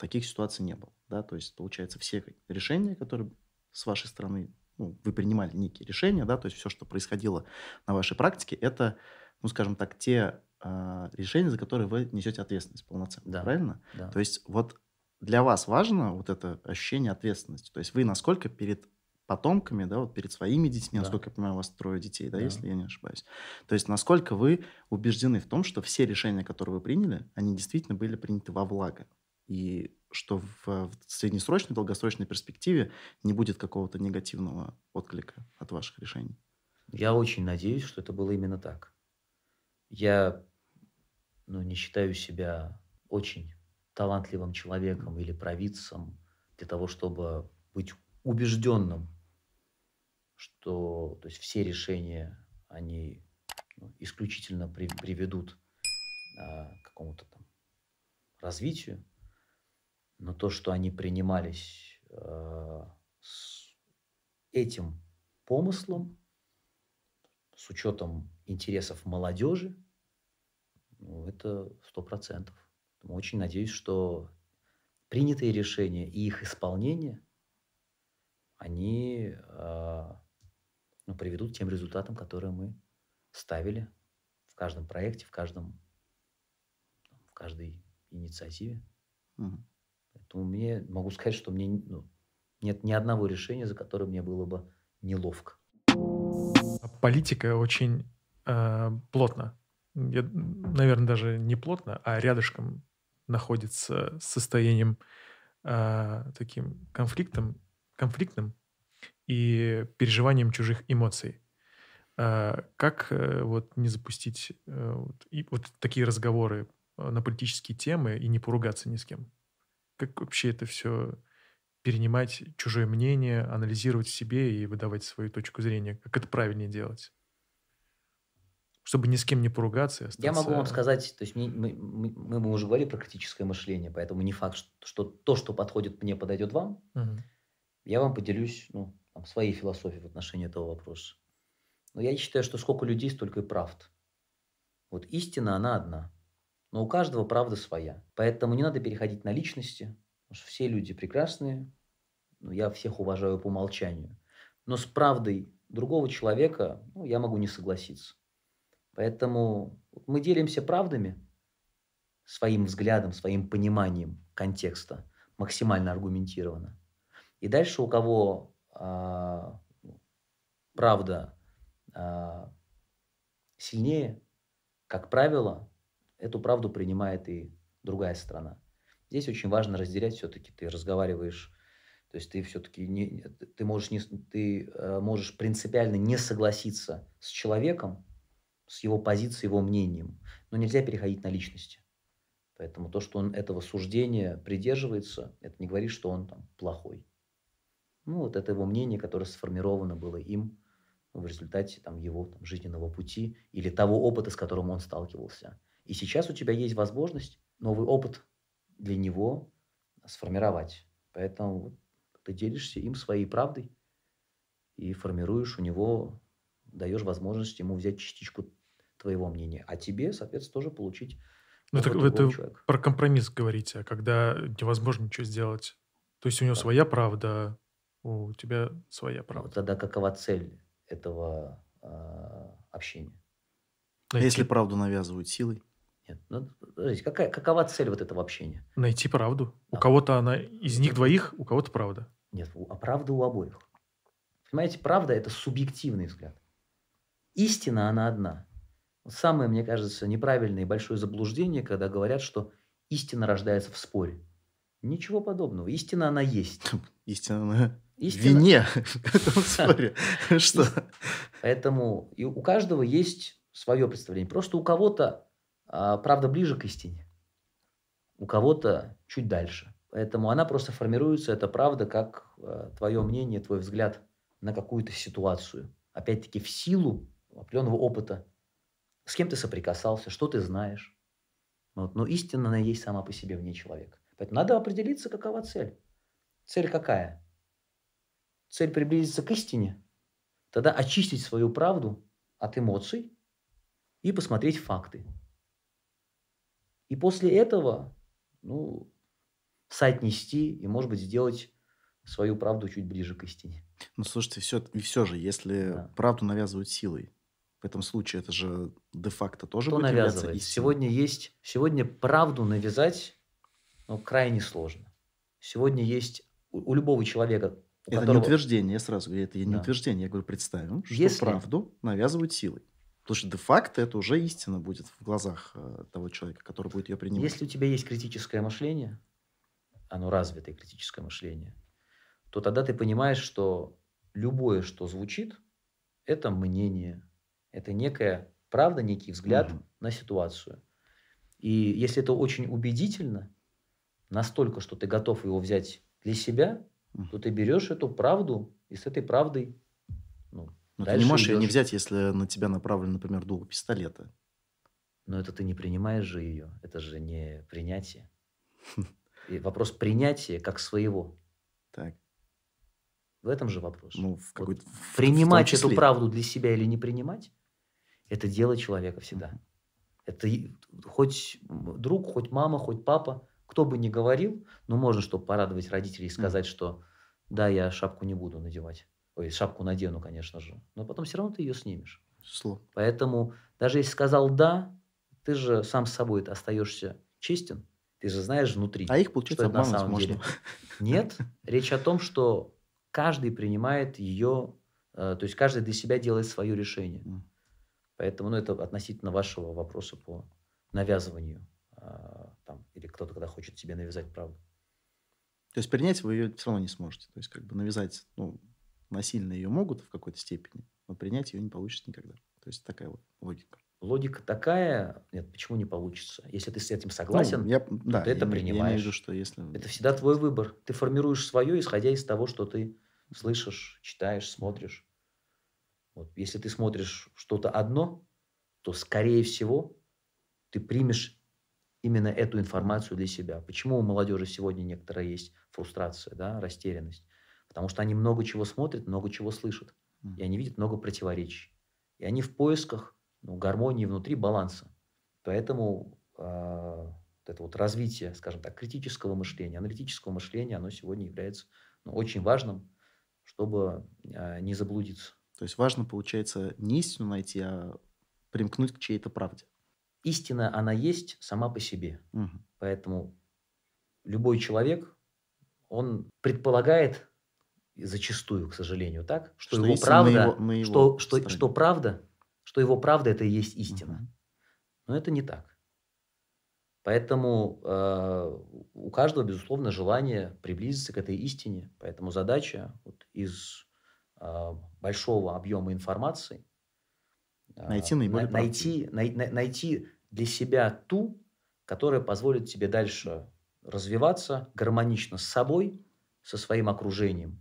таких ситуаций не было. Да? То есть, получается, все решения, которые с вашей стороны, ну, вы принимали некие решения, да, то есть все, что происходило на вашей практике, это, ну, скажем так, те э, решения, за которые вы несете ответственность полноценно, да. правильно? Да. То есть вот для вас важно вот это ощущение ответственности, то есть вы насколько перед потомками, да, вот перед своими детьми, да. насколько я понимаю, у вас трое детей, да, да, если я не ошибаюсь. То есть насколько вы убеждены в том, что все решения, которые вы приняли, они действительно были приняты во благо и что в, в среднесрочной, долгосрочной перспективе не будет какого-то негативного отклика от ваших решений. Я очень надеюсь, что это было именно так. Я ну, не считаю себя очень талантливым человеком или провидцем для того, чтобы быть убежденным, что то есть все решения, они ну, исключительно при, приведут а, к какому-то там развитию но то, что они принимались э, с этим помыслом, с учетом интересов молодежи, ну, это сто процентов. Очень надеюсь, что принятые решения и их исполнение, они э, ну, приведут к тем результатам, которые мы ставили в каждом проекте, в каждом каждой инициативе. Мгм. Поэтому мне могу сказать, что мне ну, нет ни одного решения, за которое мне было бы неловко. Политика очень э, плотно, я, наверное, даже не плотно, а рядышком находится с состоянием э, таким конфликтом, конфликтным и переживанием чужих эмоций. Э, как э, вот не запустить э, вот, и вот такие разговоры э, на политические темы и не поругаться ни с кем? Как вообще это все перенимать чужое мнение, анализировать в себе и выдавать свою точку зрения? Как это правильнее делать? Чтобы ни с кем не поругаться и остаться... Я могу вам сказать, то есть мы, мы, мы, мы уже говорили про критическое мышление, поэтому не факт, что, что то, что подходит мне, подойдет вам. Мгм. Я вам поделюсь ну, там, своей философией в отношении этого вопроса. Но я считаю, что сколько людей, столько и правд. Вот истина, она одна. Но у каждого правда своя. Поэтому не надо переходить на личности, потому что все люди прекрасные. Ну, я всех уважаю по умолчанию. Но с правдой другого человека ну, я могу не согласиться. Поэтому мы делимся правдами, своим взглядом, своим пониманием контекста, максимально аргументированно. И дальше у кого а, правда а, сильнее, как правило, эту правду принимает и другая сторона. Здесь очень важно разделять все-таки. Ты разговариваешь, то есть ты все-таки не, ты можешь не, ты э, можешь принципиально не согласиться с человеком, с его позицией, его мнением, но нельзя переходить на личности. Поэтому то, что он этого суждения придерживается, это не говорит, что он там плохой. Ну, вот это его мнение, которое сформировано было им в результате там, его там, жизненного пути или того опыта, с которым он сталкивался. И сейчас у тебя есть возможность новый опыт для него сформировать. Поэтому вот ты делишься им своей правдой и формируешь у него, даешь возможность ему взять частичку твоего мнения, а тебе, соответственно, тоже получить Ну, это человека. про компромисс говорите, а когда невозможно ничего сделать. То есть у него Да. своя правда, у тебя своя Вот правда. тогда какова цель этого а, общения? А Найти, если правду навязывают силой? Нет, ну, подождите, какая, какова цель вот этого общения? найти правду. У Да. кого-то она из них двоих, у кого-то правда. Нет, у- а правда у обоих. Понимаете, правда – это субъективный взгляд. Истина, она одна. Вот самое, мне кажется, неправильное и большое заблуждение, когда говорят, что истина рождается в споре. Ничего подобного. Истина, она есть. Истина на Истина... вине в этом споре. Что? Поэтому и у каждого есть свое представление. Просто у кого-то правда ближе к истине, у кого-то чуть дальше. Поэтому она просто формируется, эта правда, как а, твое мнение, твой взгляд на какую-то ситуацию. Опять-таки в силу определенного опыта. С кем ты соприкасался, что ты знаешь. Вот. Но истина, она есть сама по себе вне человека. Поэтому надо определиться, какова цель. Цель какая? Цель приблизиться к истине? Тогда очистить свою правду от эмоций и посмотреть факты. И после этого, ну, соотнести и, может быть, сделать свою правду чуть ближе к истине. Ну, слушайте, все, все же, если Да. правду навязывают силой, в этом случае это же де-факто тоже Кто будет являться навязывает? истиной. Сегодня есть, сегодня правду навязать, ну, крайне сложно. Сегодня есть у, у любого человека, у Это которого... не утверждение, я сразу говорю, это не Да. утверждение, я говорю, представим, что Если- правду навязывают силой. Потому что де-факто это уже истина будет в глазах э, того человека, который будет ее принимать. Если у тебя есть критическое мышление, оно развитое критическое мышление, то тогда ты понимаешь, что любое, что звучит, это мнение, это некая правда, некий взгляд Мгм. на ситуацию. И если это очень убедительно, настолько, что ты готов его взять для себя, Мгм. то ты берешь эту правду и с этой правдой ну, Но ты дальше не можешь ее не идешь. взять, если на тебя направлен, например, дуло пистолета. Но это ты не принимаешь же ее. Это же не принятие. И вопрос принятия как своего. Так, В этом же вопрос. ну, в Вот какой-то... в- принимать эту числе. правду для себя или не принимать, это дело человека всегда. Это хоть друг, хоть мама, хоть папа, кто бы ни говорил, но можно, чтобы порадовать родителей и сказать, что да, я шапку не буду надевать. Ой, шапку надену, конечно же. Но потом все равно ты ее снимешь. Число. Поэтому даже если сказал «да», ты же сам с собой остаешься честен, ты же знаешь внутри, А их, что получается, это на самом деле. можно. Нет, речь о том, что каждый принимает ее, э, то есть каждый для себя делает свое решение. Поэтому, ну, это относительно вашего вопроса по навязыванию. а, там, или кто-то, когда хочет тебе навязать правду. То есть принять вы ее все равно не сможете. То есть как бы навязать, ну, насильно ее могут в какой-то степени, но принять ее не получится никогда. То есть такая вот логика. Логика такая, нет, почему не получится? Если ты с этим согласен, Ну, я, да, ты это я, име- я имею в принимаешь. виду, что если... это всегда твой выбор. Ты формируешь свое, исходя из того, что ты слышишь, читаешь, смотришь. Вот. Если ты смотришь что-то одно, то, скорее всего, ты примешь именно эту информацию для себя. Почему у молодежи сегодня некоторая есть фрустрация, да, растерянность? Потому что они много чего смотрят, много чего слышат. И они видят много противоречий. И они в поисках ну, гармонии внутри, баланса. Поэтому вот это вот развитие, скажем так, критического мышления, аналитического мышления, оно сегодня является ну, очень важным, чтобы а, не заблудиться. То есть важно, получается, не истину найти, а примкнуть к чьей-то правде. Истина, она есть сама по себе. Мгм. Поэтому любой человек, он предполагает, зачастую, к сожалению, так, что, Что его правда, на его- на его что, что, что правда, что его правда это и есть истина. Мгм. Но это не так. Поэтому э, у каждого, безусловно, желание приблизиться к этой истине. Поэтому задача вот из э, большого объема информации э, Найти наиболее на- найти, най- най- найти для себя ту, которая позволит тебе дальше развиваться гармонично с собой, со своим окружением.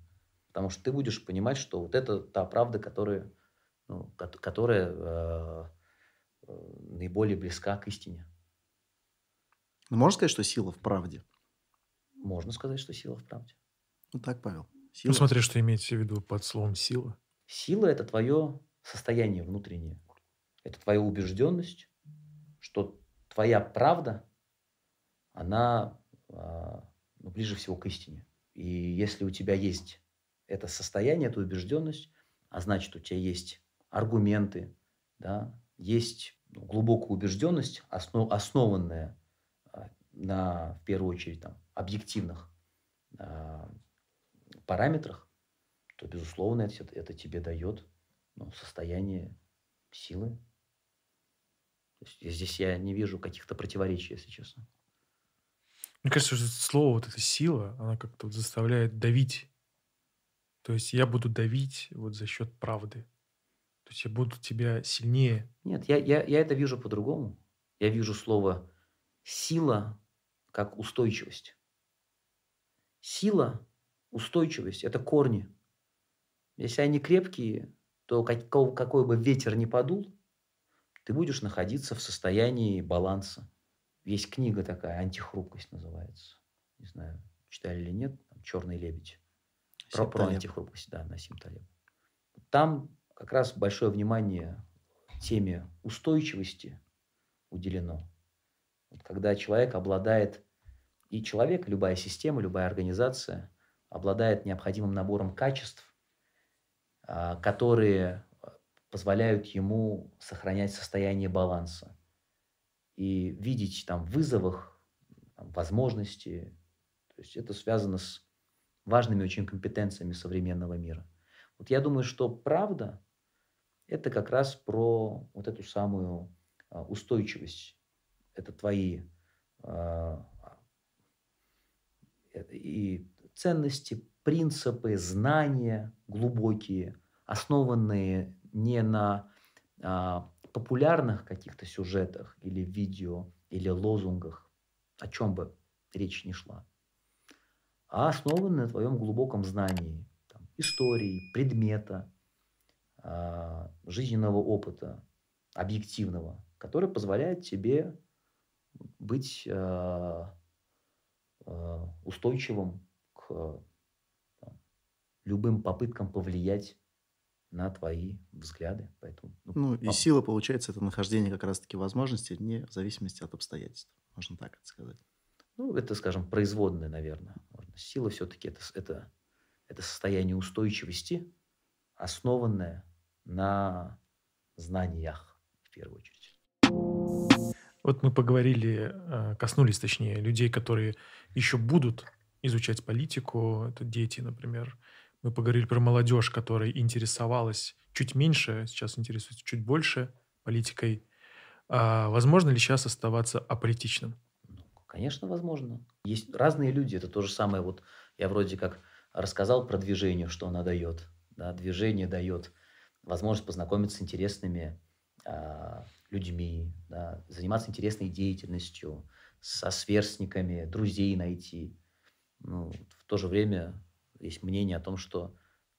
Потому что ты будешь понимать, что вот это та правда, которая, ну, кот- которая э, э, наиболее близка к истине. Ну, можно сказать, что сила в правде? Можно сказать, что сила в правде. Ну так, Павел. Ну, Сила. смотри, что имеете в виду под словом сила. Сила – это твое состояние внутреннее. Это твоя убежденность, что твоя правда, она ну, ближе всего к истине. И если у тебя есть это состояние, эта убежденность, а значит, у тебя есть аргументы, да, есть ну, глубокая убежденность, основ- основанная а, на, в первую очередь, там, объективных а, параметрах, то, безусловно, это, это тебе дает ну, состояние силы. То есть здесь я не вижу каких-то противоречий, если честно. Мне кажется, что слово, вот эта сила, она как-то вот заставляет давить. То есть я буду давить вот за счет правды. То есть я буду тебя сильнее. Нет, я, я, я это вижу по-другому. Я вижу слово сила как устойчивость. Сила, устойчивость – это корни. Если они крепкие, то какой, какой бы ветер ни подул, ты будешь находиться в состоянии баланса. Есть книга такая, «Антихрупкость» называется. Не знаю, читали или нет, «Черный лебедь». Про, про антихрупкость, да, Насим Талеб. Там как раз большое внимание теме устойчивости уделено. Вот когда человек обладает, и человек, любая система, любая организация обладает необходимым набором качеств, а, которые позволяют ему сохранять состояние баланса и видеть там в вызовах там, возможности. То есть это связано с важными очень компетенциями современного мира. Вот я думаю, что правда – это как раз про вот эту самую а, устойчивость. Это твои а, э, и ценности, принципы, знания глубокие, основанные не на а, популярных каких-то сюжетах или видео, или лозунгах, о чем бы речь не шла, а основаны на твоем глубоком знании там, истории, предмета, а, жизненного опыта, объективного, который позволяет тебе быть а, а, устойчивым к там, любым попыткам повлиять на твои взгляды. Поэтому, ну, Ну, и сила, получается, это нахождение как раз-таки возможностей не в зависимости от обстоятельств. Можно так это сказать. Ну, это, скажем, производная, наверное. Сила все-таки это, это, это состояние устойчивости, основанное на знаниях, в первую очередь. Вот мы поговорили, э, коснулись, точнее, людей, которые еще будут изучать политику, это дети, например. Мы поговорили про молодежь, которая интересовалась чуть меньше, сейчас интересуется чуть больше политикой. А возможно ли сейчас оставаться аполитичным? Конечно, возможно. Есть разные люди. Это то же самое. Вот я вроде как рассказал про движение, что она дает. Да, движение дает возможность познакомиться с интересными а, людьми, да, заниматься интересной деятельностью, со сверстниками, друзей найти. Ну, в то же время есть мнение о том, что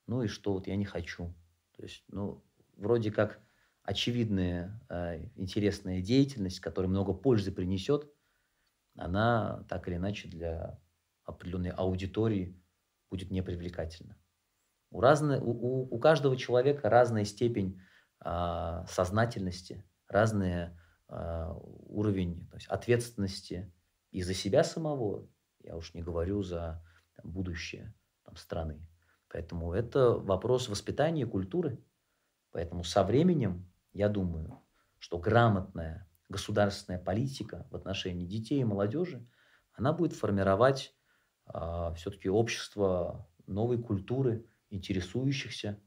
ну и что, вот я не хочу. То есть, ну, вроде как очевидная э, интересная деятельность, которая много пользы принесет, она так или иначе для определенной аудитории будет непривлекательна. У, разной, у, у, у каждого человека разная степень э, сознательности, разный э, уровень то есть ответственности и за себя самого, я уж не говорю за там, будущее там, страны. Поэтому это вопрос воспитания культуры. Поэтому со временем, я думаю, что грамотная государственная политика в отношении детей и молодежи, она будет формировать э, а, все-таки общество новой культуры, интересующихся,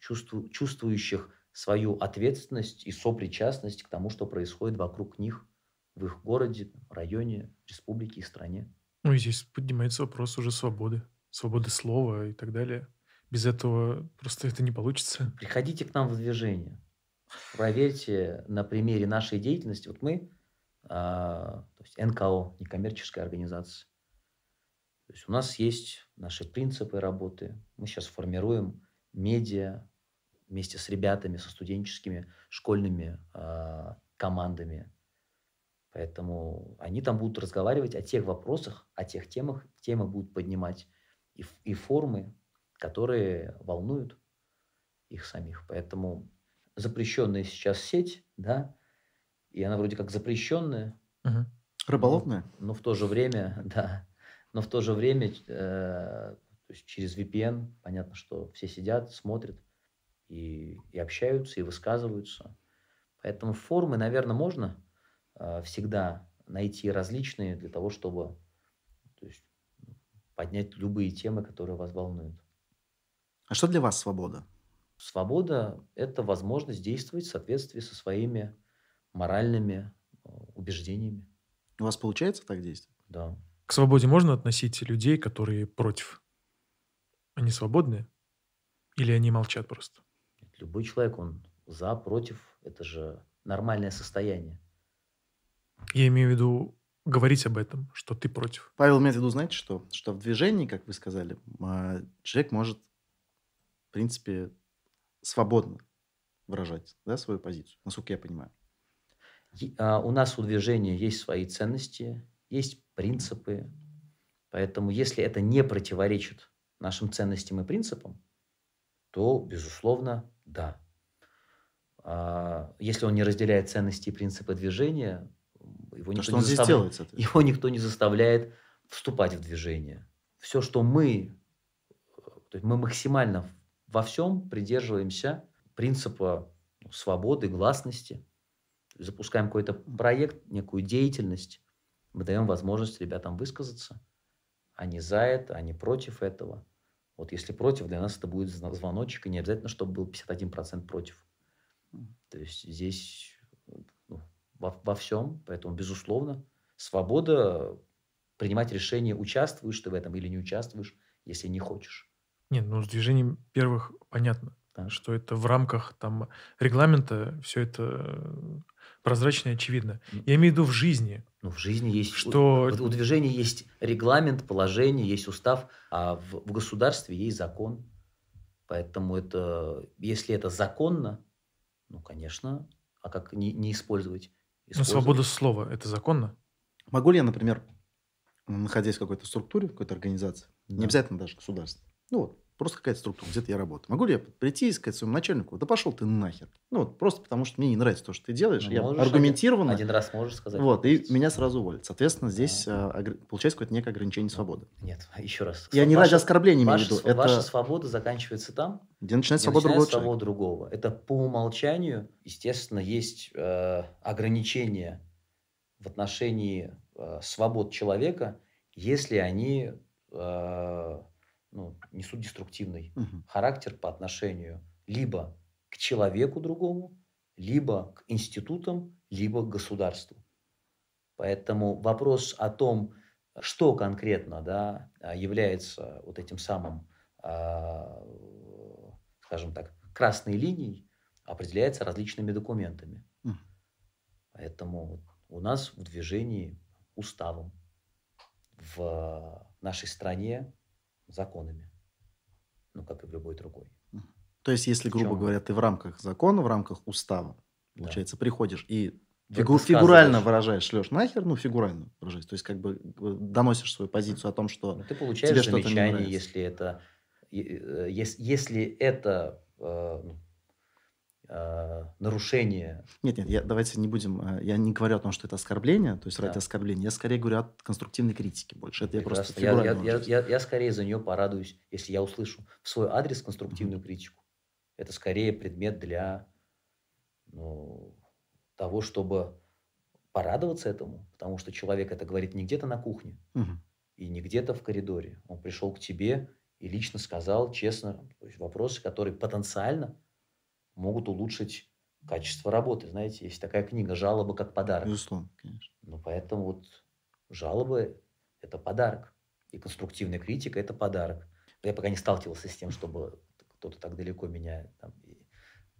чувству, чувствующих свою ответственность и сопричастность к тому, что происходит вокруг них в их городе, районе, республике и стране. Ну и здесь поднимается вопрос уже свободы, свободы слова и так далее. Без этого просто это не получится. Приходите к нам в движение. Проверьте на примере нашей деятельности. Вот мы, а, то есть НКО, некоммерческая организация. То есть у нас есть наши принципы работы. Мы сейчас формируем медиа вместе с ребятами, со студенческими, школьными э, командами. Поэтому они там будут разговаривать о тех вопросах, о тех темах. Темы будут поднимать и, и формы, которые волнуют их самих. Поэтому запрещенная сейчас сеть, да, и она вроде как запрещенная. Угу. Рыболовная? Но, но в то же время, да, но в то же время э, то есть через VPN понятно, что все сидят, смотрят и, и общаются, и высказываются. Поэтому формы, наверное, можно э, всегда найти различные для того, чтобы то есть, поднять любые темы, которые вас волнуют. А что для вас свобода? Свобода – это возможность действовать в соответствии со своими моральными э, убеждениями. У вас получается так действовать? Да. К свободе можно относить людей, которые против? Они свободны? Или они молчат просто? Любой человек, он за, против. Это же нормальное состояние. Я имею в виду говорить об этом, что ты против. Павел имеет в виду, знаете что? Что в движении, как вы сказали, а, человек может, в принципе, свободно выражать да, свою позицию, насколько я понимаю. А, у нас у движения есть свои ценности, есть принципы. Поэтому если это не противоречит нашим ценностям и принципам, то, безусловно, да. А если он не разделяет ценности и принципы движения, его никто, что не, застав... делает, его никто не заставляет вступать в движение. Все, что мы, то есть мы максимально во всем придерживаемся принципа ну, свободы, гласности, запускаем какой-то проект, некую деятельность, мы даем возможность ребятам высказаться. Они за это, они против этого. Вот если против, для нас это будет звоночек, и не обязательно, чтобы был 51% против. То есть здесь ну, во, во всем, поэтому, безусловно, свобода принимать решение, участвуешь ты в этом или не участвуешь, если не хочешь. Нет, ну с движением первых понятно, да. что это в рамках там регламента все это прозрачно и очевидно. Я имею в виду в жизни. Ну, в жизни есть... Что... У, у движения есть регламент, положение, есть устав, а в, в государстве есть закон. Поэтому это... Если это законно, ну, конечно, а как не, не использовать? использовать? Ну, свобода слова – это законно? Могу ли я, например, находясь в какой-то структуре, в какой-то организации, да. не обязательно даже государственной, ну вот, Просто какая-то структура, где-то я работаю. Могу ли я прийти и сказать своему начальнику, да пошел ты нахер. Ну, вот, просто потому что мне не нравится то, что ты делаешь. Ну, я аргументированно. Один, один раз можешь сказать. Вот, и меня сразу уволят. Соответственно, здесь а. А, получается какое-то некое ограничение свободы. Нет, еще раз. Я не ради оскорбления имею в виду. Это... Ваша свобода заканчивается там, где начинается свобода другого свобода другого. Это по умолчанию, естественно, есть э, ограничения в отношении э, свобод человека, если они э, ну, несут деструктивный Мгм. характер по отношению либо к человеку другому, либо к институтам, либо к государству. Поэтому вопрос о том, что конкретно да, а, является вот этим самым, а, скажем так, красной линией, определяется различными документами. Мгм. Поэтому у нас в движении уставом, в нашей стране законами, ну, как и в любой другой. То есть, если, грубо чем? говоря, ты в рамках закона, в рамках устава, Да. получается, приходишь и фигу- фигурально выражаешь, Леш, нахер, ну, фигурально выражаешь. То есть, как бы э, доносишь свою позицию о том, что... Ну, ты получаешь не замечание, нравится. если это, э, ес- если это э, ну, нарушение. Нет, нет, я, давайте не будем... э, Я не говорю о том, что это оскорбление, то есть ради Да. оскорбления. Я скорее говорю о конструктивной критике больше. Это я просто прекрасно. Я, фигурально я- я- я- я скорее за нее порадуюсь, если я услышу в свой адрес конструктивную критику. Это скорее предмет для ну, того, чтобы порадоваться этому, потому что человек это говорит не где-то на кухне, Мгм. и не где-то в коридоре. Он пришел к тебе и лично сказал честно вопросы, которые потенциально могут улучшить качество работы. Знаете, есть такая книга «Жалобы как подарок». Безусловно, конечно. Ну, поэтому вот жалобы – это подарок. И конструктивная критика – это подарок. Я пока не сталкивался с тем, чтобы кто-то так далеко меня там,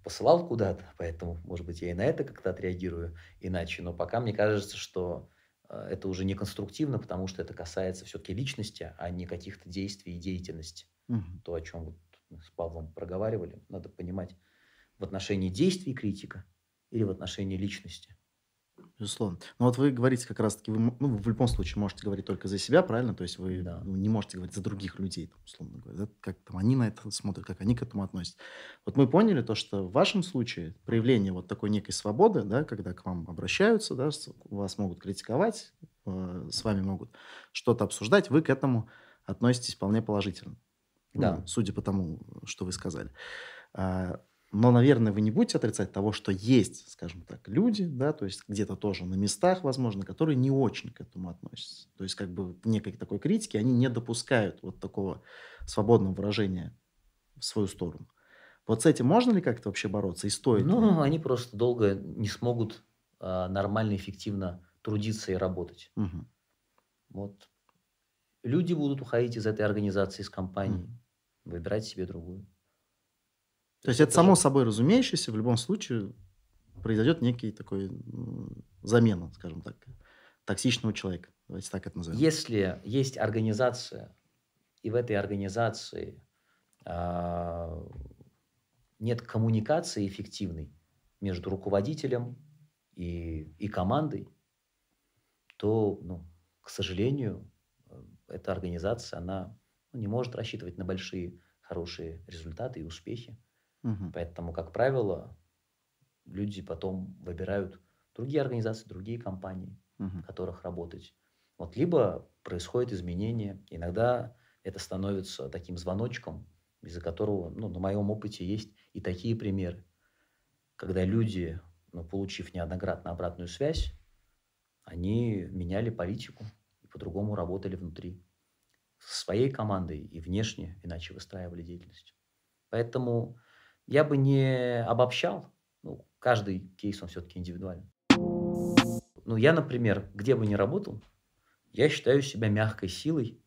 посылал куда-то, поэтому, может быть, я и на это как-то отреагирую иначе. Но пока мне кажется, что э, это уже не конструктивно, потому что это касается все-таки личности, а не каких-то действий и деятельности. Мгм. То, о чем вот мы с Павлом проговаривали, надо понимать в отношении действий критика или в отношении личности. Безусловно. Но вот вы говорите как раз-таки, вы, ну, в любом случае можете говорить только за себя, правильно? То есть вы Да. ну, не можете говорить за других людей, там, условно говоря. Как там они на это смотрят, как они к этому относятся. Вот мы поняли то, что в вашем случае проявление вот такой некой свободы, да, когда к вам обращаются, да, вас могут критиковать, э, с вами могут что-то обсуждать, вы к этому относитесь вполне положительно. Ну, Да. судя по тому, что вы сказали. А, Но, наверное, вы не будете отрицать того, что есть, скажем так, люди, да, то есть где-то тоже на местах, возможно, которые не очень к этому относятся. То есть как бы некой такой критики они не допускают вот такого свободного выражения в свою сторону. Вот с этим можно ли как-то вообще бороться и стоит? ли? Ну, они просто долго не смогут а, нормально, эффективно трудиться и работать. Мгм. Вот. Люди будут уходить из этой организации, из компании, Мгм. выбирать себе другую. То есть это само же- собой разумеющееся, в любом случае произойдет некий такой замена, скажем так, токсичного человека. Давайте так это назовем. Если есть организация, и в этой организации а, нет коммуникации эффективной между руководителем и, и командой, то, ну, к сожалению, э, эта организация, она ну, не может рассчитывать на большие хорошие результаты и успехи. Мгм. Поэтому, как правило, люди потом выбирают другие организации, другие компании, Мгм. в которых работать. Вот либо происходит изменение, иногда это становится таким звоночком, из-за которого, ну, на моем опыте есть и такие примеры, когда люди, ну, получив неоднократно обратную связь, они меняли политику и по-другому работали внутри со своей командой и внешне, иначе выстраивали деятельность. Поэтому я бы не обобщал. Ну, каждый кейс, он все-таки индивидуален. Ну, я, например, где бы ни работал, я считаю себя мягкой силой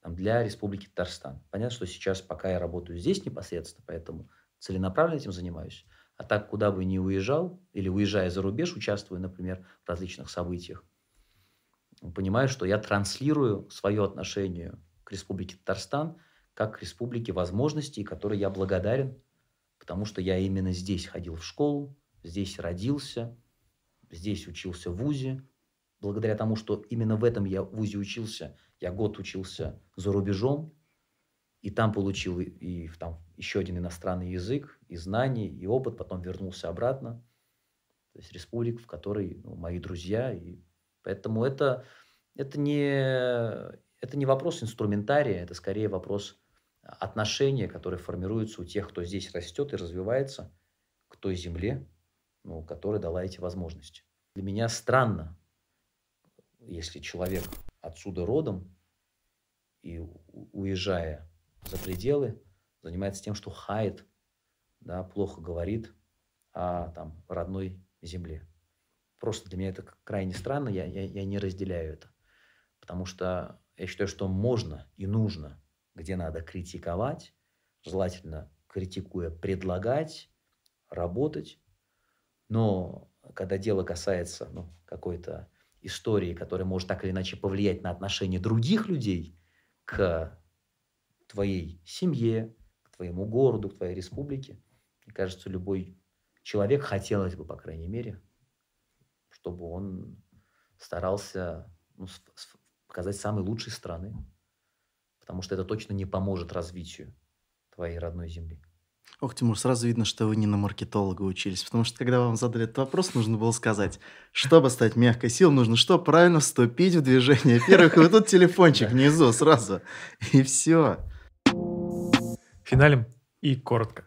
там, для Республики Татарстан. Понятно, что сейчас пока я работаю здесь непосредственно, поэтому целенаправленно этим занимаюсь. А так, куда бы ни уезжал, или уезжая за рубеж, участвуя, например, в различных событиях, понимаю, что я транслирую свое отношение к Республике Татарстан как к республике возможностей, которой я благодарен, потому что я именно здесь ходил в школу, здесь родился, здесь учился в ВУЗе. Благодаря тому, что именно в этом я в ВУЗе учился, я год учился за рубежом, и там получил и, и там еще один иностранный язык, и знания, и опыт, потом вернулся обратно. То есть республик, в которой ну, мои друзья. И поэтому это, это, не, это не вопрос инструментария, это скорее вопрос отношения, которые формируются у тех, кто здесь растет и развивается, к той земле, ну, которая дала эти возможности. Для меня странно, если человек отсюда родом и уезжая за пределы, занимается тем, что хает, да, плохо говорит о там, родной земле. Просто для меня это крайне странно, я, я, я не разделяю это. Потому что я считаю, что можно и нужно, где надо критиковать, желательно критикуя, предлагать, работать. Но когда дело касается ну, какой-то истории, которая может так или иначе повлиять на отношение других людей к твоей семье, к твоему городу, к твоей республике, мне кажется, любой человек хотелось бы, по крайней мере, чтобы он старался ну, показать самой лучшей страны, потому что это точно не поможет развитию твоей родной земли. Ох, Тимур, сразу видно, что вы не на маркетолога учились, потому что когда вам задали этот вопрос, нужно было сказать, чтобы стать мягкой силой, нужно что? Правильно вступить в движение первых, и вот тут телефончик внизу сразу, и все. Финалем и коротко.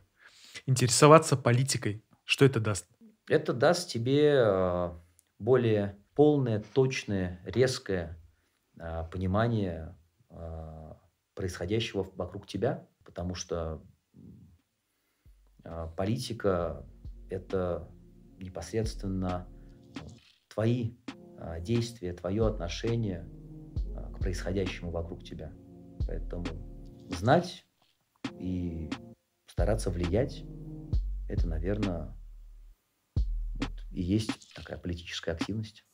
Интересоваться политикой, что это даст? Это даст тебе а, более полное, точное, резкое а, понимание а, происходящего вокруг тебя, потому что а, политика – это непосредственно твои а, действия, твое отношение а, к происходящему вокруг тебя. Поэтому знать и стараться влиять – это, наверное, и есть такая политическая активность.